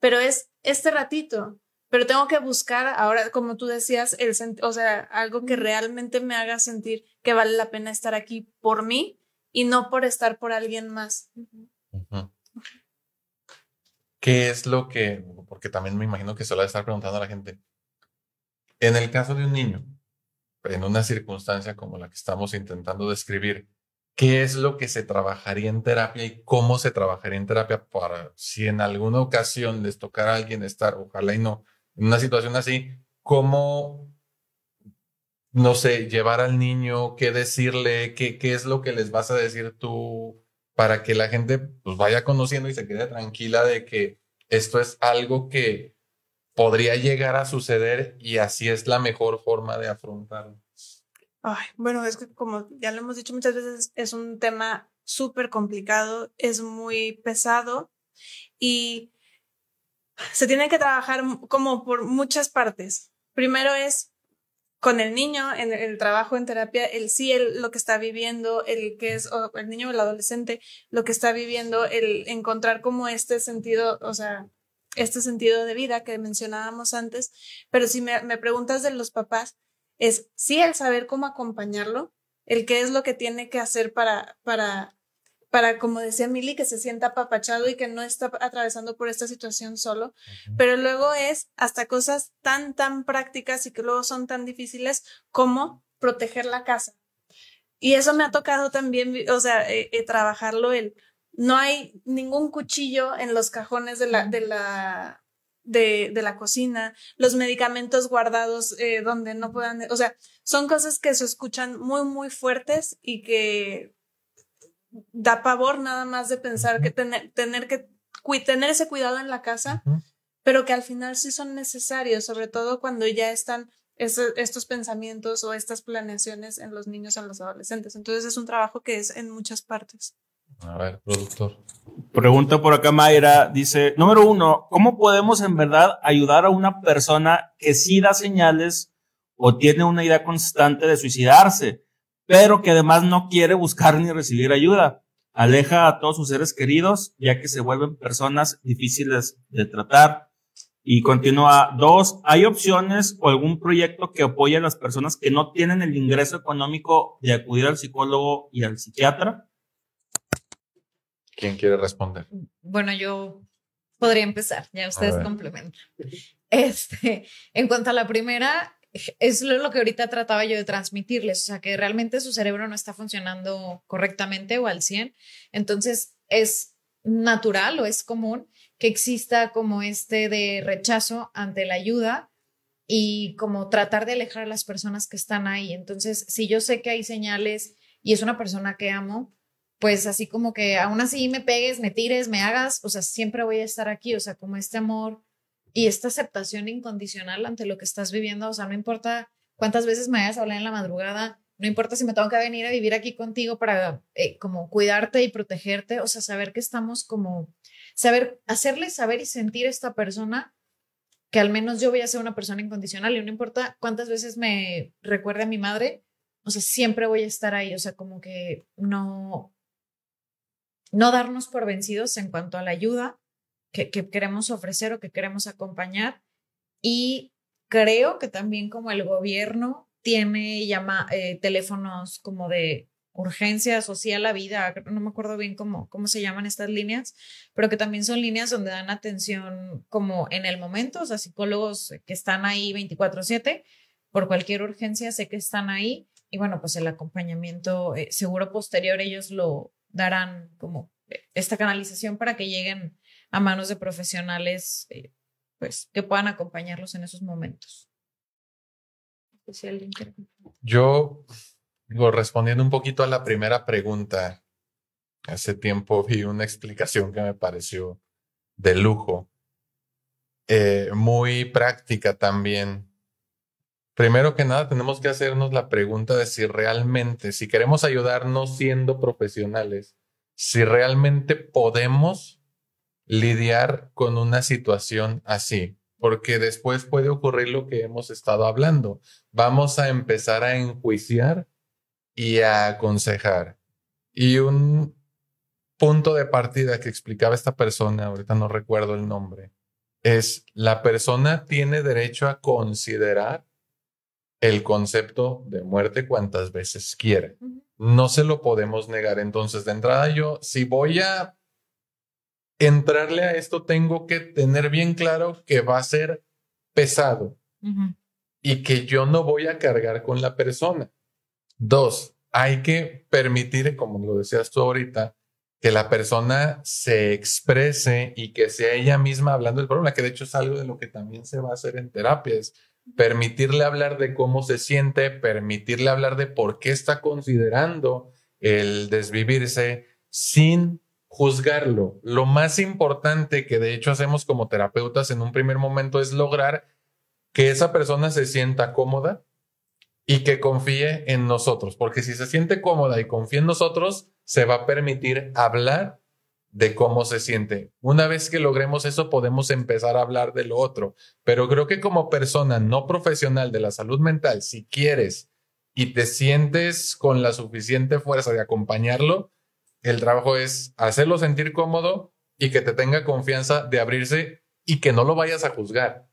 pero es este ratito, pero tengo que buscar ahora, como tú decías, el, o sea, algo que realmente me haga sentir que vale la pena estar aquí por mí y no por estar por alguien más. ¿Qué es lo que, porque también me imagino que se lo va a estar preguntando a la gente, en el caso de un niño, en una circunstancia como la que estamos intentando describir, ¿qué es lo que se trabajaría en terapia y cómo se trabajaría en terapia para si en alguna ocasión les tocara a alguien estar, ojalá y no, en una situación así, cómo no sé, llevar al niño, qué decirle, qué, qué es lo que les vas a decir tú para que la gente pues, vaya conociendo y se quede tranquila de que esto es algo que podría llegar a suceder y así es la mejor forma de afrontarlo. Ay, bueno, es que como ya lo hemos dicho muchas veces, es un tema súper complicado, es muy pesado y se tiene que trabajar como por muchas partes. Primero es con el niño en el trabajo en terapia, el sí, el, lo que está viviendo, el que es el niño o el adolescente, lo que está viviendo, el encontrar como este sentido, o sea, este sentido de vida que mencionábamos antes. Pero si me, me preguntas de los papás, es sí el saber cómo acompañarlo, el qué es lo que tiene que hacer para, para para, como decía Mili, que se sienta apapachado y que no está atravesando por esta situación solo. Pero luego es hasta cosas tan, tan prácticas y que luego son tan difíciles como proteger la casa. Y eso me ha tocado también, o sea, eh, eh, trabajarlo el, no hay ningún cuchillo en los cajones de la, de la, de, de la cocina, los medicamentos guardados eh, donde no puedan, o sea, son cosas que se escuchan muy, muy fuertes y que da pavor nada más de pensar que tener, tener que tener ese cuidado en la casa, pero que al final sí son necesarios, sobre todo cuando ya están estos pensamientos o estas planeaciones en los niños, en los adolescentes. Entonces es un trabajo que es en muchas partes. A ver, productor. Pregunta por acá Mayra, dice, número uno, ¿cómo podemos en verdad ayudar a una persona que sí da señales o tiene una idea constante de suicidarse? Pero que además no quiere buscar ni recibir ayuda. Aleja a todos sus seres queridos, ya que se vuelven personas difíciles de tratar. Y continúa, dos, ¿hay opciones o algún proyecto que apoye a las personas que no tienen el ingreso económico de acudir al psicólogo y al psiquiatra? ¿Quién quiere responder? Bueno, yo podría empezar, ya ustedes complementan. Este, en cuanto a la primera, es lo que ahorita trataba yo de transmitirles, o sea, que realmente su cerebro no está funcionando correctamente o al 100. Entonces, es natural o es común que exista como este de rechazo ante la ayuda y como tratar de alejar a las personas que están ahí. Entonces, si yo sé que hay señales y es una persona que amo, pues así como que aún así me pegues, me tires, me hagas, o sea, siempre voy a estar aquí, o sea, como este amor y esta aceptación incondicional ante lo que estás viviendo, o sea, no importa cuántas veces me vayas a hablar en la madrugada, no importa si me tengo que venir a vivir aquí contigo para eh, como cuidarte y protegerte, o sea, saber que estamos como, saber, hacerle saber y sentir a esta persona que al menos yo voy a ser una persona incondicional y no importa cuántas veces me recuerde a mi madre, o sea, siempre voy a estar ahí, o sea, como que no, no darnos por vencidos en cuanto a la ayuda, que, queremos ofrecer o que queremos acompañar. Y creo que también como el gobierno tiene llama, eh, teléfonos como de urgencia social a vida, no me acuerdo bien cómo, cómo se llaman estas líneas, pero que también son líneas donde dan atención como en el momento, o sea, psicólogos que están ahí 24/7, por cualquier urgencia sé que están ahí y bueno, pues el acompañamiento eh, seguro posterior ellos lo darán como eh, esta canalización para que lleguen a manos de profesionales eh, pues, que puedan acompañarlos en esos momentos. Yo, respondiendo un poquito a la primera pregunta, hace tiempo vi una explicación que me pareció de lujo, eh, muy práctica también. Primero que nada, tenemos que hacernos la pregunta de si realmente, si queremos ayudarnos siendo profesionales, si realmente podemos lidiar con una situación así, porque después puede ocurrir lo que hemos estado hablando. Vamos a empezar a enjuiciar y a aconsejar. Y un punto de partida que explicaba esta persona, ahorita no recuerdo el nombre, es la persona tiene derecho a considerar el concepto de muerte cuantas veces quiera. No se lo podemos negar. Entonces, de entrada yo, si voy a entrarle a esto tengo que tener bien claro que va a ser pesado y que yo no voy a cargar con la persona. Dos, hay que permitir, como lo decías tú ahorita, que la persona se exprese y que sea ella misma hablando del problema, que de hecho es algo de lo que también se va a hacer en terapias. permitirle hablar de cómo se siente, permitirle hablar de por qué está considerando el desvivirse sin juzgarlo. Lo más importante que de hecho hacemos como terapeutas en un primer momento es lograr que esa persona se sienta cómoda y que confíe en nosotros, porque si se siente cómoda y confía en nosotros, se va a permitir hablar de cómo se siente. Una vez que logremos eso, podemos empezar a hablar de lo otro. Pero creo que como persona no profesional de la salud mental, si quieres y te sientes con la suficiente fuerza de acompañarlo, el trabajo es hacerlo sentir cómodo y que te tenga confianza de abrirse y que no lo vayas a juzgar.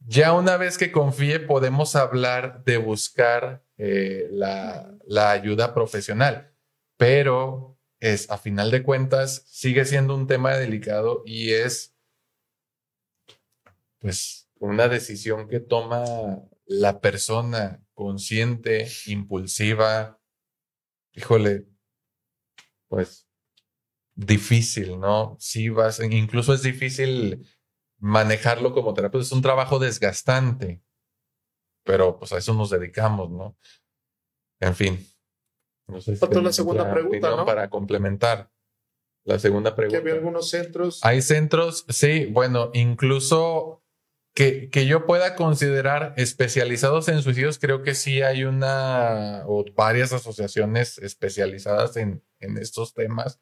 Ya una vez que confíe, podemos hablar de buscar eh, la, la ayuda profesional, pero es, a final de cuentas, sigue siendo un tema delicado y es, pues, una decisión que toma la persona consciente, impulsiva, híjole, pues, difícil, ¿no? Sí vas, incluso es difícil manejarlo como terapeuta, es un trabajo desgastante, pero pues a eso nos dedicamos, ¿no? En fin, no sé la segunda pregunta, ¿no? Para complementar la segunda pregunta. ¿Que había algunos centros? Hay centros, sí, bueno, incluso que, que yo pueda considerar especializados en suicidios, creo que sí hay una o varias asociaciones especializadas en, en estos temas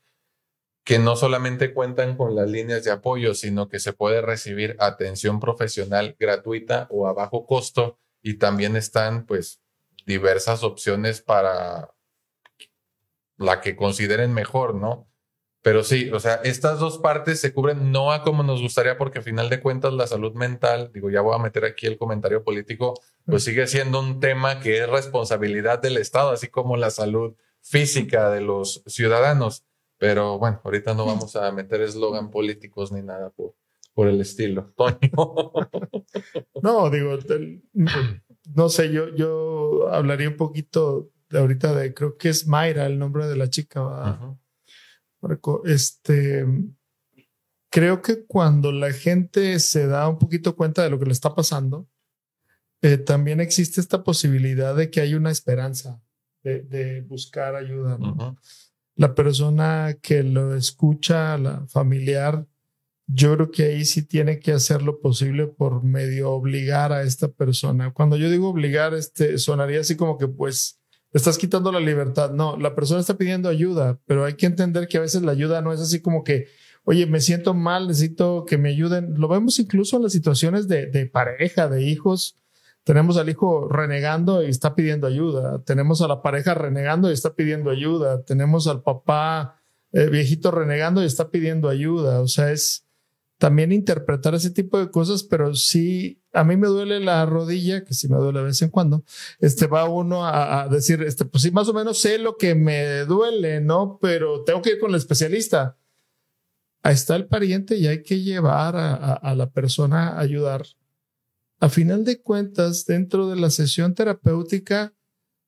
que no solamente cuentan con las líneas de apoyo, sino que se puede recibir atención profesional gratuita o a bajo costo y también están pues diversas opciones para la que consideren mejor, ¿no? Pero sí, o sea, estas dos partes se cubren no a como nos gustaría porque a final de cuentas la salud mental, digo, ya voy a meter aquí el comentario político, pues sigue siendo un tema que es responsabilidad del Estado, así como la salud física de los ciudadanos. Pero bueno, ahorita no vamos a meter eslogan políticos ni nada por, por el estilo. no, digo, no sé, yo, yo hablaría un poquito ahorita de, creo que es Mayra el nombre de la chica. Este, creo que cuando la gente se da un poquito cuenta de lo que le está pasando, eh, también existe esta posibilidad de que hay una esperanza de, buscar ayuda. La persona que lo escucha, la familiar, yo creo que ahí sí tiene que hacer lo posible por medio obligar a esta persona. Cuando yo digo obligar, este sonaría así como que pues estás quitando la libertad. No, la persona está pidiendo ayuda, pero hay que entender que a veces la ayuda no es así como que, oye, me siento mal, necesito que me ayuden. Lo vemos incluso en las situaciones de, de pareja, de hijos. Tenemos al hijo renegando y está pidiendo ayuda. Tenemos a la pareja renegando y está pidiendo ayuda. Tenemos al papá eh, viejito renegando y está pidiendo ayuda. O sea, es, también interpretar ese tipo de cosas, pero sí, a mí me duele la rodilla, que sí me duele de vez en cuando, este va uno a, decir, este, pues sí, más o menos sé lo que me duele, ¿no? Pero tengo que ir con el especialista. Ahí está el pariente y hay que llevar a, la persona a ayudar. A final de cuentas, dentro de la sesión terapéutica,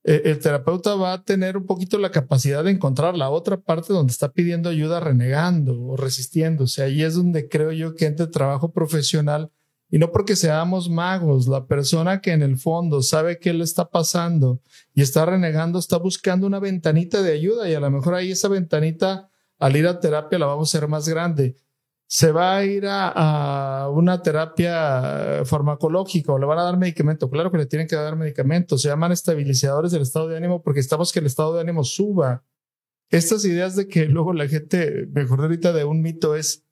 el terapeuta va a tener un poquito la capacidad de encontrar la otra parte donde está pidiendo ayuda renegando o resistiéndose. Ahí es donde creo yo que entra trabajo profesional y no porque seamos magos, la persona que en el fondo sabe qué le está pasando y está renegando, está buscando una ventanita de ayuda y a lo mejor ahí esa ventanita al ir a terapia la vamos a hacer más grande se va a ir a, una terapia farmacológica o le van a dar medicamento. Claro que le tienen que dar medicamento. Se llaman estabilizadores del estado de ánimo porque estamos que el estado de ánimo suba. Estas ideas de que luego la gente, mejor ahorita de un mito es,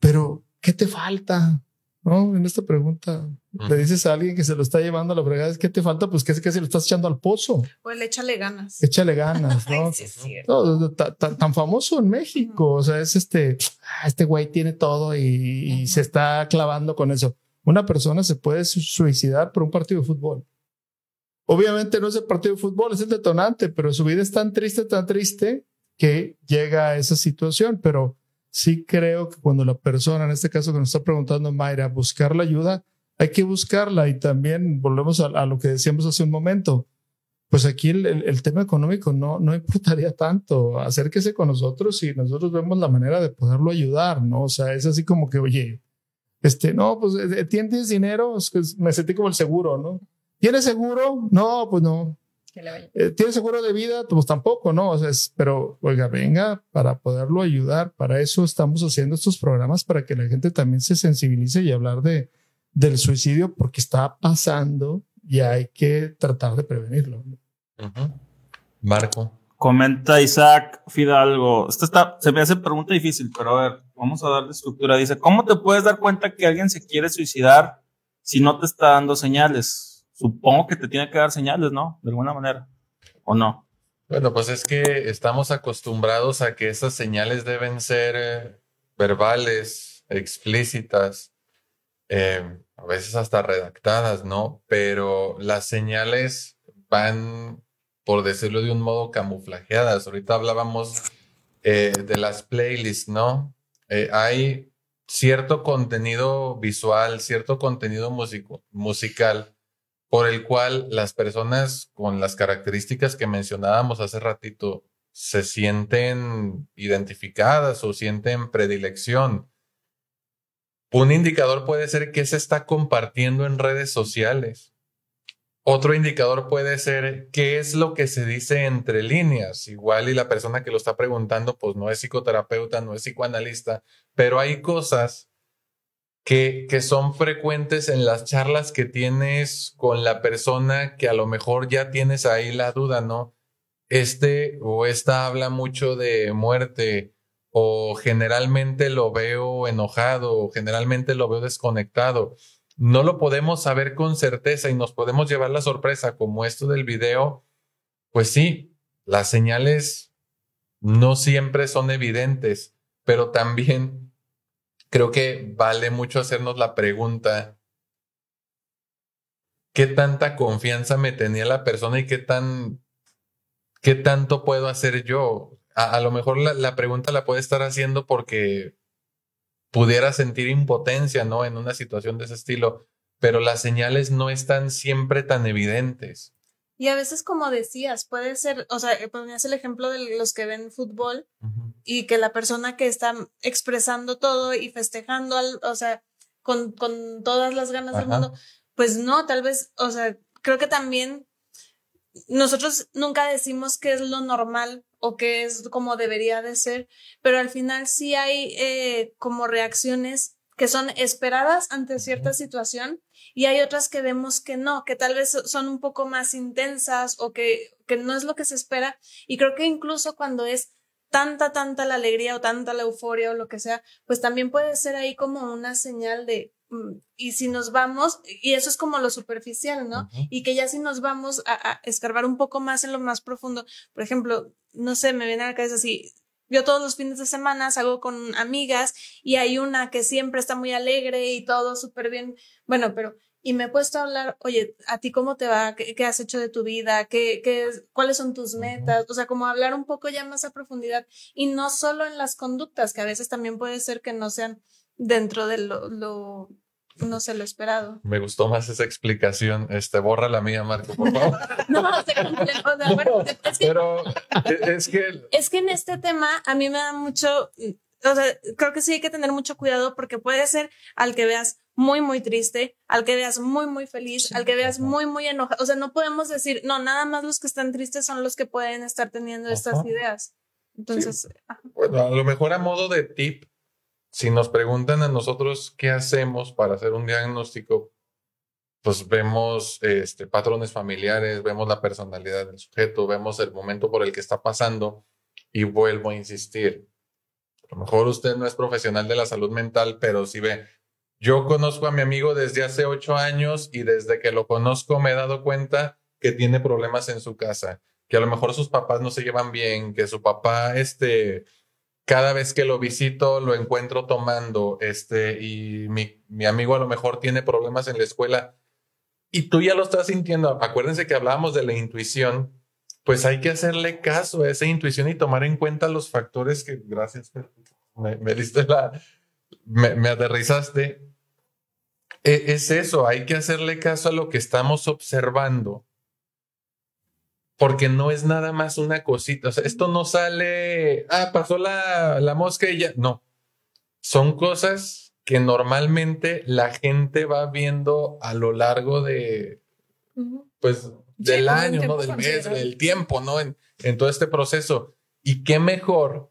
pero ¿qué te falta? ¿No? En esta pregunta le dices a alguien que se lo está llevando a la fregada, ¿qué te falta? Pues que es que se lo estás echando al pozo. Pues échale ganas. Échale ganas, ¿no? no tan, famoso en México, o sea, es este, ah, este güey tiene todo y, se está clavando con eso. Una persona se puede suicidar por un partido de fútbol. Obviamente no es el partido de fútbol, es el detonante, pero su vida es tan triste, tan triste que llega a esa situación, pero sí creo que cuando la persona, en este caso que nos está preguntando Mayra, buscar la ayuda, hay que buscarla y también volvemos a, lo que decíamos hace un momento. Pues aquí el, tema económico no, no importaría tanto. Acérquese con nosotros y nosotros vemos la manera de poderlo ayudar, ¿no? O sea, es así como que, oye, Este, no, pues eh, tienes dinero, me sentí como el seguro, ¿no? ¿Tienes seguro? No, pues no. Eh, ¿Tienes seguro de vida? Pues tampoco, ¿no? O sea, pero, oiga, venga, para poderlo ayudar, para eso estamos haciendo estos programas, para que la gente también se sensibilice y hablar de, del suicidio, porque está pasando y hay que tratar de prevenirlo. Marco. Comenta Isaac Fidalgo. Esta está, se me hace pregunta difícil, pero a ver, vamos a darle estructura. Dice, ¿cómo te puedes dar cuenta que alguien se quiere suicidar si no te está dando señales? Supongo que te tiene que dar señales, ¿no? De alguna manera. ¿O no? Bueno, pues es que estamos acostumbrados a que esas señales deben ser eh, verbales, explícitas, eh, a veces hasta redactadas, ¿no? Pero las señales van, por decirlo de un modo, camuflajeadas. Ahorita hablábamos eh, de las playlists, ¿no? hay cierto contenido visual, cierto contenido musical por el cual las personas con las características que mencionábamos hace ratito se sienten identificadas o sienten predilección. Un indicador puede ser que se está compartiendo en redes sociales. Otro indicador puede ser qué es lo que se dice entre líneas. Igual y la persona que lo está preguntando pues no es psicoterapeuta, no es psicoanalista, pero hay cosas que, son frecuentes en las charlas que tienes con la persona que a lo mejor ya tienes ahí la duda, ¿no? Este o esta habla mucho de muerte o generalmente lo veo enojado o generalmente lo veo desconectado. No lo podemos saber con certeza y nos podemos llevar la sorpresa como esto del video. Pues sí, las señales no siempre son evidentes, pero también creo que vale mucho hacernos la pregunta, ¿qué tanta confianza me tenía la persona y qué tan, qué tanto puedo hacer yo? A, lo mejor la, la, pregunta la puede estar haciendo porque pudiera sentir impotencia, ¿no? En una situación de ese estilo, pero las señales no están siempre tan evidentes. Y a veces, como decías, puede ser, o sea, eh, ponías el ejemplo de los que ven fútbol y que la persona que está expresando todo y festejando, al, o sea, con, con todas las ganas del mundo, pues no, tal vez, o sea, creo que también nosotros nunca decimos qué es lo normal o qué es como debería de ser, pero al final sí hay eh, como reacciones que son esperadas ante cierta situación y hay otras que vemos que no, que tal vez son un poco más intensas o que, que no es lo que se espera. Y creo que incluso cuando es tanta, tanta la alegría o tanta la euforia o lo que sea, pues también puede ser ahí como una señal de, mm, y si nos vamos, y eso es como lo superficial, ¿no? Y que ya si nos vamos a, a, escarbar un poco más en lo más profundo, por ejemplo, no sé, me viene a la cabeza así, yo todos los fines de semana salgo con amigas y hay una que siempre está muy alegre y todo súper bien, bueno, pero y me he puesto a hablar, oye, ¿a ti cómo te va? ¿Qué, has hecho de tu vida? ¿Qué, qué, ¿Cuáles son tus metas? O sea, como hablar un poco ya más a profundidad y no solo en las conductas, que a veces también puede ser que no sean dentro de lo, lo no sé, lo esperado. Me gustó más esa explicación. Este, borra la mía, Marco, por favor. no, se bueno, es que, Pero es que... Es que en este tema a mí me da mucho... O sea, creo que sí hay que tener mucho cuidado porque puede ser al que veas muy, muy triste, al que veas muy, muy feliz, al que veas muy, muy enojado. O sea, no podemos decir, no, nada más los que están tristes son los que pueden estar teniendo estas ideas. Entonces, bueno, a lo mejor a modo de tip, si nos preguntan a nosotros qué hacemos para hacer un diagnóstico, pues vemos este, patrones familiares, vemos la personalidad del sujeto, vemos el momento por el que está pasando y vuelvo a insistir. A lo mejor usted no es profesional de la salud mental, pero si ve, yo conozco a mi amigo desde hace ocho años y desde que lo conozco me he dado cuenta que tiene problemas en su casa, que a lo mejor sus papás no se llevan bien, que su papá, este, cada vez que lo visito lo encuentro tomando, este, y mi, mi amigo a lo mejor tiene problemas en la escuela. Y tú ya lo estás sintiendo. Acuérdense que hablábamos de la intuición, pues hay que hacerle caso a esa intuición y tomar en cuenta los factores que, gracias, me, me diste la, me, me aterrizaste. E, es eso, hay que hacerle caso a lo que estamos observando, porque no es nada más una cosita. O sea, esto no sale, ah, pasó la, la mosca y ya. No, son cosas que normalmente la gente va viendo a lo largo de, pues, del año, ¿no? Del mes, del tiempo, ¿no? En, en todo este proceso. Y qué mejor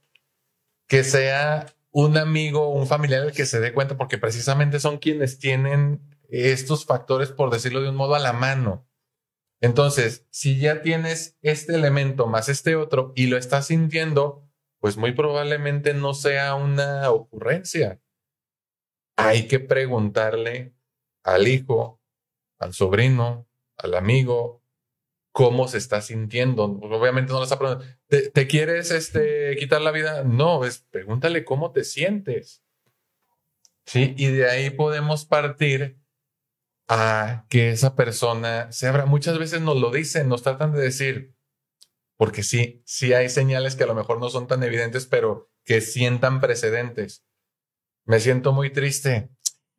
que sea un amigo, un familiar el que se dé cuenta, porque precisamente son quienes tienen estos factores, por decirlo de un modo, a la mano. Entonces, si ya tienes este elemento más este otro y lo estás sintiendo, pues muy probablemente no sea una ocurrencia. Hay que preguntarle al hijo, al sobrino, al amigo, cómo se está sintiendo. Obviamente no lo está preguntando. ¿Te, quieres este, quitar la vida? No, es pregúntale cómo te sientes. Sí, y de ahí podemos partir a que esa persona se abra. Muchas veces nos lo dicen, nos tratan de decir, porque sí, sí hay señales que a lo mejor no son tan evidentes, pero que sientan precedentes. Me siento muy triste.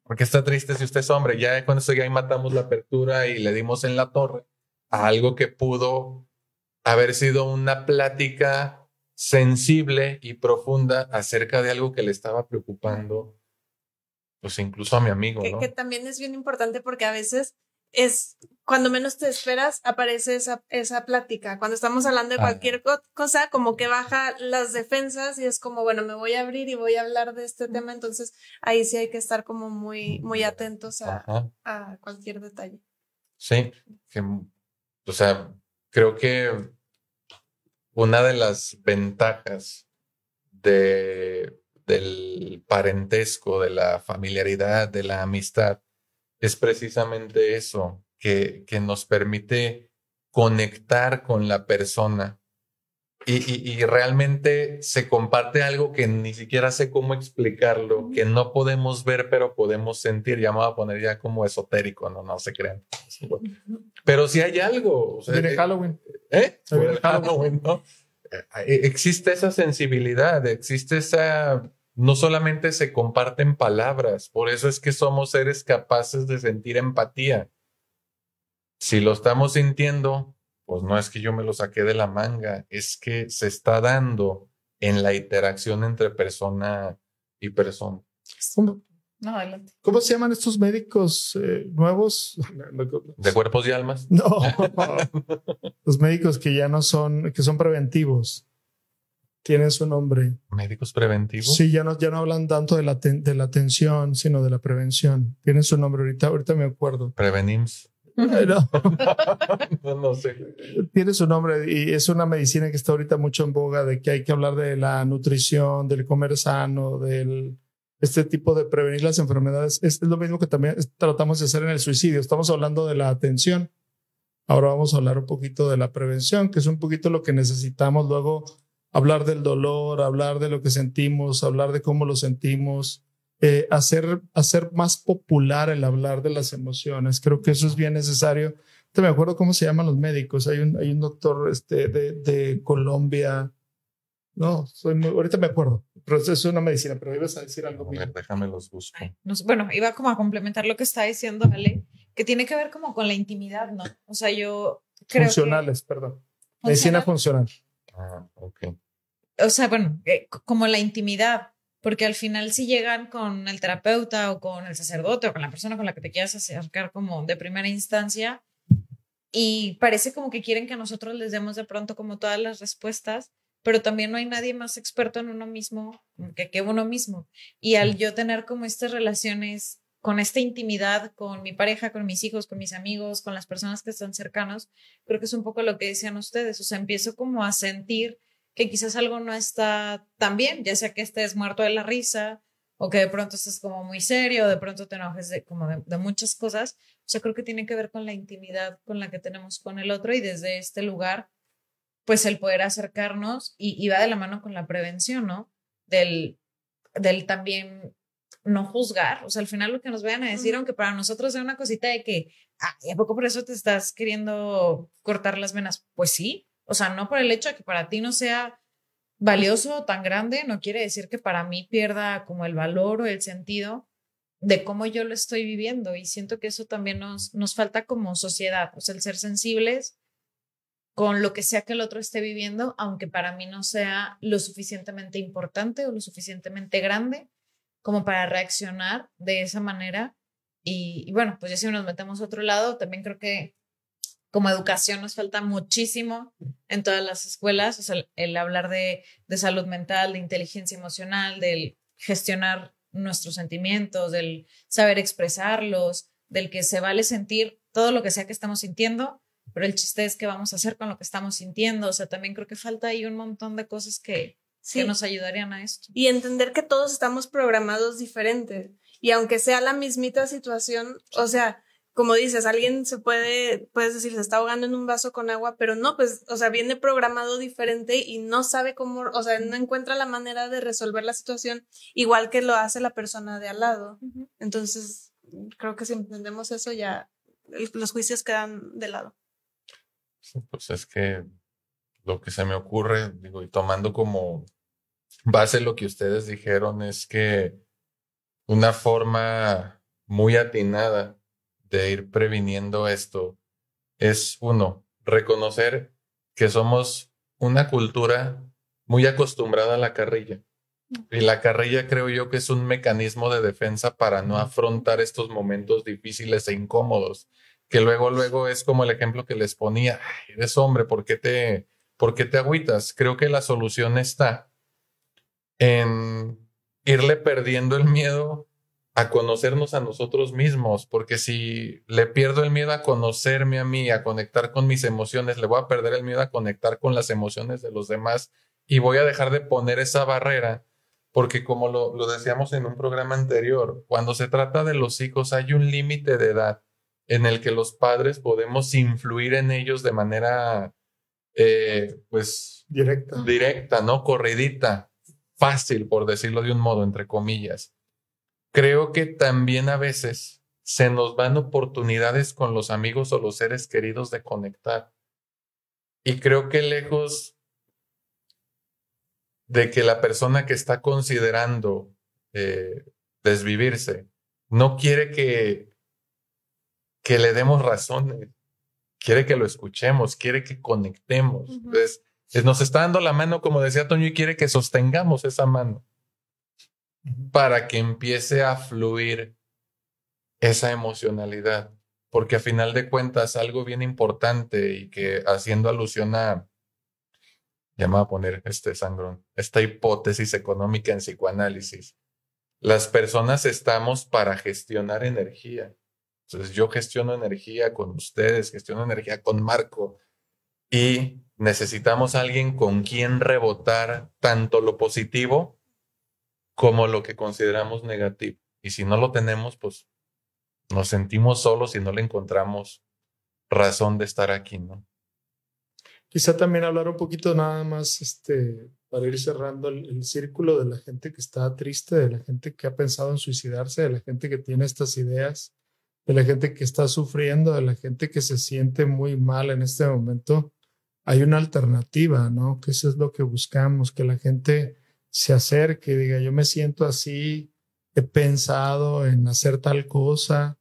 porque está triste si usted es hombre? Ya con eso ya matamos la apertura y le dimos en la torre a algo que pudo haber sido una plática sensible y profunda acerca de algo que le estaba preocupando, pues incluso a mi amigo. Que, que también es bien importante porque a veces es cuando menos te esperas, aparece esa, esa plática. Cuando estamos hablando de cualquier cosa, como que baja las defensas y es como, bueno, me voy a abrir y voy a hablar de este tema. Entonces ahí sí hay que estar como muy, muy atentos a, a cualquier detalle. Sí, que o sea, creo que una de las ventajas de, del parentesco, de la familiaridad, de la amistad, es precisamente eso, que, que nos permite conectar con la persona y, realmente se comparte algo que ni siquiera sé cómo explicarlo, que no podemos ver, pero podemos sentir. Ya me voy a poner ya como esotérico, no, no se crean. Pero si hay algo. O Halloween. ¿Eh? Halloween, ¿no? Eh, existe esa sensibilidad, existe esa. No solamente se comparten palabras, por eso es que somos seres capaces de sentir empatía. Si lo estamos sintiendo, pues no es que yo me lo saqué de la manga, es que se está dando en la interacción entre persona y persona. ¿Cómo, no, adelante. ¿Cómo se llaman estos médicos eh, nuevos? ¿De cuerpos y almas? No, los médicos que ya no son, que son preventivos. Tienen su nombre. ¿Médicos preventivos? Sí, ya no, ya no hablan tanto de la, de la atención, sino de la prevención. Tienen su nombre ahorita, ahorita me acuerdo. Prevenims. No. no, sé. Tiene su nombre y es una medicina que está ahorita mucho en boga de que hay que hablar de la nutrición, del comer sano, del este tipo de prevenir las enfermedades. Es, lo mismo que también tratamos de hacer en el suicidio. Estamos hablando de la atención. Ahora vamos a hablar un poquito de la prevención, que es un poquito lo que necesitamos luego hablar del dolor, hablar de lo que sentimos, hablar de cómo lo sentimos, eh, hacer, hacer más popular el hablar de las emociones. Creo que eso es bien necesario. Te me acuerdo cómo se llaman los médicos. Hay un, hay un doctor este, de, de Colombia. No, soy muy, ahorita me acuerdo, pero es una medicina, pero ibas a decir algo. Ver, déjame los busco. bueno, iba como a complementar lo que está diciendo Ale, que tiene que ver como con la intimidad, ¿no? O sea, yo creo Funcionales, perdón. Medicina funcional. Ah, ok. O sea, bueno, eh, como la intimidad, porque al final si llegan con el terapeuta o con el sacerdote o con la persona con la que te quieras acercar como de primera instancia y parece como que quieren que nosotros les demos de pronto como todas las respuestas, pero también no hay nadie más experto en uno mismo que, que uno mismo. Y al yo tener como estas relaciones con esta intimidad con mi pareja, con mis hijos, con mis amigos, con las personas que están cercanos, creo que es un poco lo que decían ustedes, o sea, empiezo como a sentir que quizás algo no está tan bien, ya sea que estés muerto de la risa o que de pronto estés como muy serio, de pronto te enojes de, como de, muchas cosas. O sea, creo que tiene que ver con la intimidad con la que tenemos con el otro y desde este lugar, pues el poder acercarnos y, va de la mano con la prevención, ¿no? Del, del también no juzgar, o sea, al final lo que nos vayan a decir, aunque para nosotros sea una cosita de que, ah, ¿a poco por eso te estás queriendo cortar las venas? Pues sí, o sea, no por el hecho de que para ti no sea valioso o tan grande, no quiere decir que para mí pierda como el valor o el sentido de cómo yo lo estoy viviendo. Y siento que eso también nos, nos falta como sociedad, o sea, el ser sensibles con lo que sea que el otro esté viviendo, aunque para mí no sea lo suficientemente importante o lo suficientemente grande como para reaccionar de esa manera. Y, bueno, pues ya si nos metemos a otro lado, también creo que como educación nos falta muchísimo en todas las escuelas, o el, hablar de, de, salud mental, de inteligencia emocional, del gestionar nuestros sentimientos, del saber expresarlos, del que se vale sentir todo lo que sea que estamos sintiendo, pero el chiste es qué vamos a hacer con lo que estamos sintiendo, o sea, también creo que falta ahí un montón de cosas que, que nos ayudarían a esto. Y entender que todos estamos programados diferentes. Y aunque sea la mismita situación, o sea, como dices, alguien se puede, puedes decir, se está ahogando en un vaso con agua, pero no, pues, o sea, viene programado diferente y no sabe cómo, o sea, no encuentra la manera de resolver la situación igual que lo hace la persona de al lado. Entonces, creo que si entendemos eso, ya los juicios quedan de lado. Pues es que lo que se me ocurre, digo, y tomando como base lo que ustedes dijeron es que una forma muy atinada de ir previniendo esto es, uno, reconocer que somos una cultura muy acostumbrada a la carrilla. Y la carrilla creo yo que es un mecanismo de defensa para no afrontar estos momentos difíciles e incómodos, que luego, luego es como el ejemplo que les ponía, eres hombre, ¿por qué te, por qué te agüitas? Creo que la solución está en irle perdiendo el miedo a conocernos a nosotros mismos, porque si le pierdo el miedo a conocerme a mí, a conectar con mis emociones, le voy a perder el miedo a conectar con las emociones de los demás y voy a dejar de poner esa barrera, porque como lo, decíamos en un programa anterior, cuando se trata de los hijos hay un límite de edad en el que los padres podemos influir en ellos de manera, eh, pues, directa. Directa, ¿no? Corridita fácil, por decirlo de un modo, entre comillas. Creo que también a veces se nos van oportunidades con los amigos o los seres queridos de conectar. Y creo que lejos de que la persona que está considerando eh, desvivirse no quiere que, que le demos razones, quiere que lo escuchemos, quiere que conectemos. Entonces, nos está dando la mano, como decía Toño, y quiere que sostengamos esa mano para que empiece a fluir esa emocionalidad. Porque a final de cuentas, algo bien importante y que haciendo alusión a, ya me voy a poner este sangrón, esta hipótesis económica en psicoanálisis. Las personas estamos para gestionar energía. Entonces yo gestiono energía con ustedes, gestiono energía con Marco y necesitamos alguien con quien rebotar tanto lo positivo como lo que consideramos negativo. Y si no lo tenemos, pues nos sentimos solos y no le encontramos razón de estar aquí, ¿no? Quizá también hablar un poquito nada más, este, para ir cerrando el, círculo de la gente que está triste, de la gente que ha pensado en suicidarse, de la gente que tiene estas ideas, de la gente que está sufriendo, de la gente que se siente muy mal en este momento hay una alternativa, ¿no? Que eso es lo que buscamos, que la gente se acerque diga, yo me siento así, he pensado en hacer tal cosa,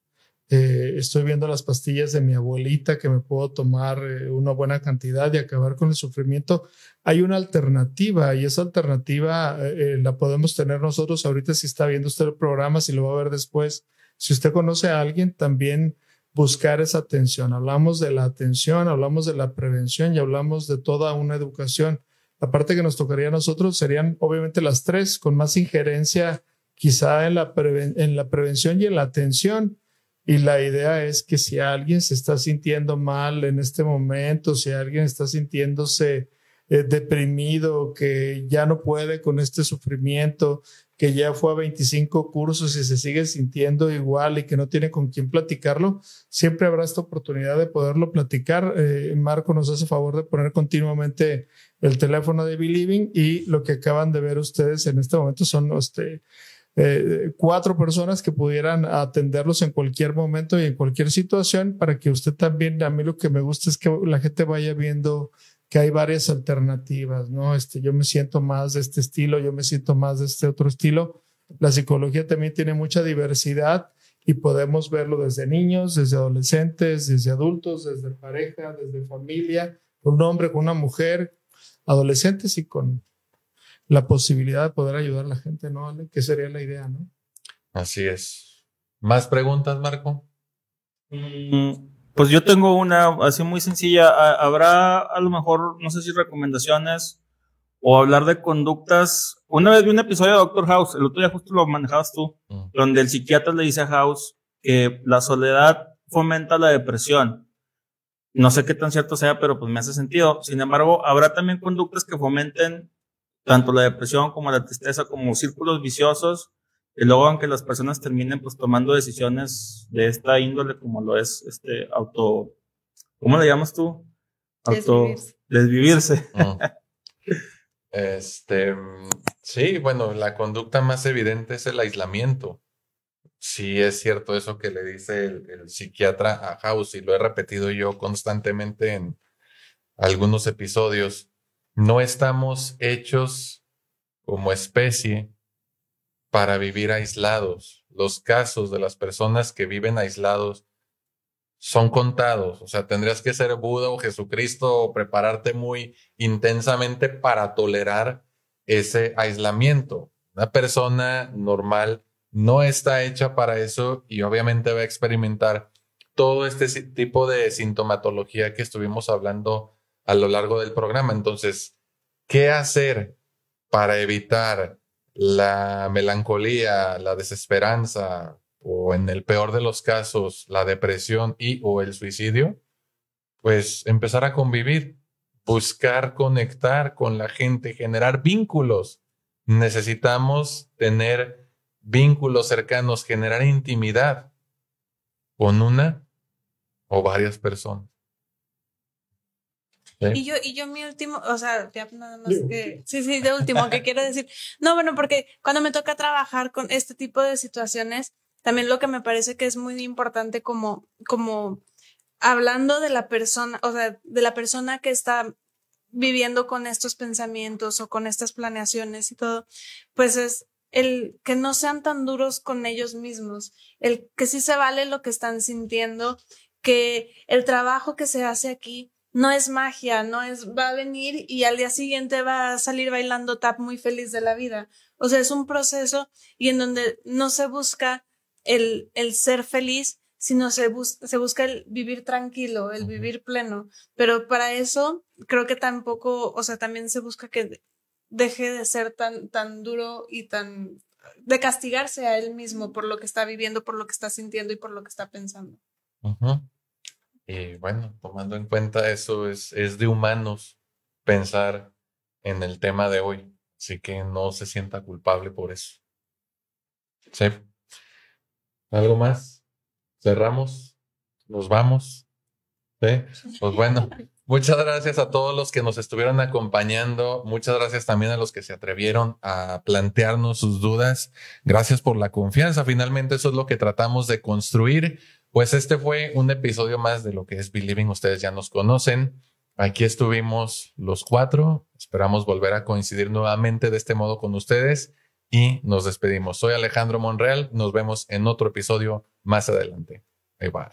eh, estoy viendo las pastillas de mi abuelita que me puedo tomar eh, una buena cantidad y acabar con el sufrimiento. Hay una alternativa y esa alternativa eh, la podemos tener nosotros ahorita si está viendo usted el programa, si lo va a ver después. Si usted conoce a alguien, también buscar esa atención. Hablamos de la atención, hablamos de la prevención y hablamos de toda una educación. La parte que nos tocaría a nosotros serían obviamente las tres, con más injerencia quizá en la, en la prevención y en la atención. Y la idea es que si alguien se está sintiendo mal en este momento, si alguien está sintiéndose eh, deprimido, que ya no puede con este sufrimiento, que ya fue a 25 cursos y se sigue sintiendo igual y que no tiene con quién platicarlo, siempre habrá esta oportunidad de poderlo platicar. Eh, Marco nos hace favor de poner continuamente el teléfono de Believing y lo que acaban de ver ustedes en este momento son este, eh, cuatro personas que pudieran atenderlos en cualquier momento y en cualquier situación para que usted también, a mí lo que me gusta es que la gente vaya viendo que hay varias alternativas, ¿no? Este, yo me siento más de este estilo, yo me siento más de este otro estilo. La psicología también tiene mucha diversidad y podemos verlo desde niños, desde adolescentes, desde adultos, desde pareja, desde familia, un hombre con una mujer, adolescentes y con la posibilidad de poder ayudar a la gente, ¿no? ¿Qué sería la idea, no? Así es. ¿Más preguntas, Marco? Mm, pues yo tengo una así muy sencilla. Habrá a lo mejor, no sé si recomendaciones o hablar de conductas. Una vez vi un episodio de Doctor House, el otro día justo lo manejabas tú, mm. donde el psiquiatra le dice a House que la soledad fomenta la depresión. No sé qué tan cierto sea, pero pues me hace sentido. Sin embargo, habrá también conductas que fomenten tanto la depresión como la tristeza como círculos viciosos y luego aunque las personas terminen pues tomando decisiones de esta índole como lo es este auto, ¿cómo le llamas tú? Auto desvivirse. Mm. Este, sí, bueno, la conducta más evidente es el aislamiento. Sí, es cierto eso que le dice el, psiquiatra a House y lo he repetido yo constantemente en algunos episodios. No estamos hechos como especie para vivir aislados. Los casos de las personas que viven aislados son contados. O sea, tendrías que ser Buda o Jesucristo o prepararte muy intensamente para tolerar ese aislamiento. Una persona normal no está hecha para eso y obviamente va a experimentar todo este tipo de sintomatología que estuvimos hablando a lo largo del programa. Entonces, ¿qué hacer para evitar la melancolía, la desesperanza o en el peor de los casos la depresión y o el suicidio, pues empezar a convivir, buscar conectar con la gente, generar vínculos. Necesitamos tener vínculos cercanos, generar intimidad con una o varias personas. Y yo, y yo mi último, o sea, ya nada más que, sí, sí, de último, que quiero decir, no, bueno, porque cuando me toca trabajar con este tipo de situaciones, también lo que me parece que es muy importante como, como hablando de la persona, o sea, de la persona que está viviendo con estos pensamientos o con estas planeaciones y todo, pues es el que no sean tan duros con ellos mismos, el que sí se vale lo que están sintiendo, que el trabajo que se hace aquí no es magia, no es va a venir y al día siguiente va a salir bailando tap muy feliz de la vida. O sea, es un proceso y en donde no se busca el, el ser feliz, sino se, se busca el vivir tranquilo, el vivir pleno. Pero para eso creo que tampoco, o sea, también se busca que deje de ser tan, tan duro y tan de castigarse a él mismo por lo que está viviendo, por lo que está sintiendo y por lo que está pensando. Y bueno, tomando en cuenta eso, es, es de humanos pensar en el tema de hoy. Así que no se sienta culpable por eso. ¿Sí? ¿Algo más? ¿Cerramos? ¿Nos vamos? ¿Sí? Pues bueno, muchas gracias a todos los que nos estuvieron acompañando. Muchas gracias también a los que se atrevieron a plantearnos sus dudas. Gracias por la confianza. Finalmente eso es lo que tratamos de construir pues este fue un episodio más de lo que es Believing. Ustedes ya nos conocen. Aquí estuvimos los cuatro. Esperamos volver a coincidir nuevamente de este modo con ustedes y nos despedimos. Soy Alejandro Monreal. Nos vemos en otro episodio más adelante. Bye bye.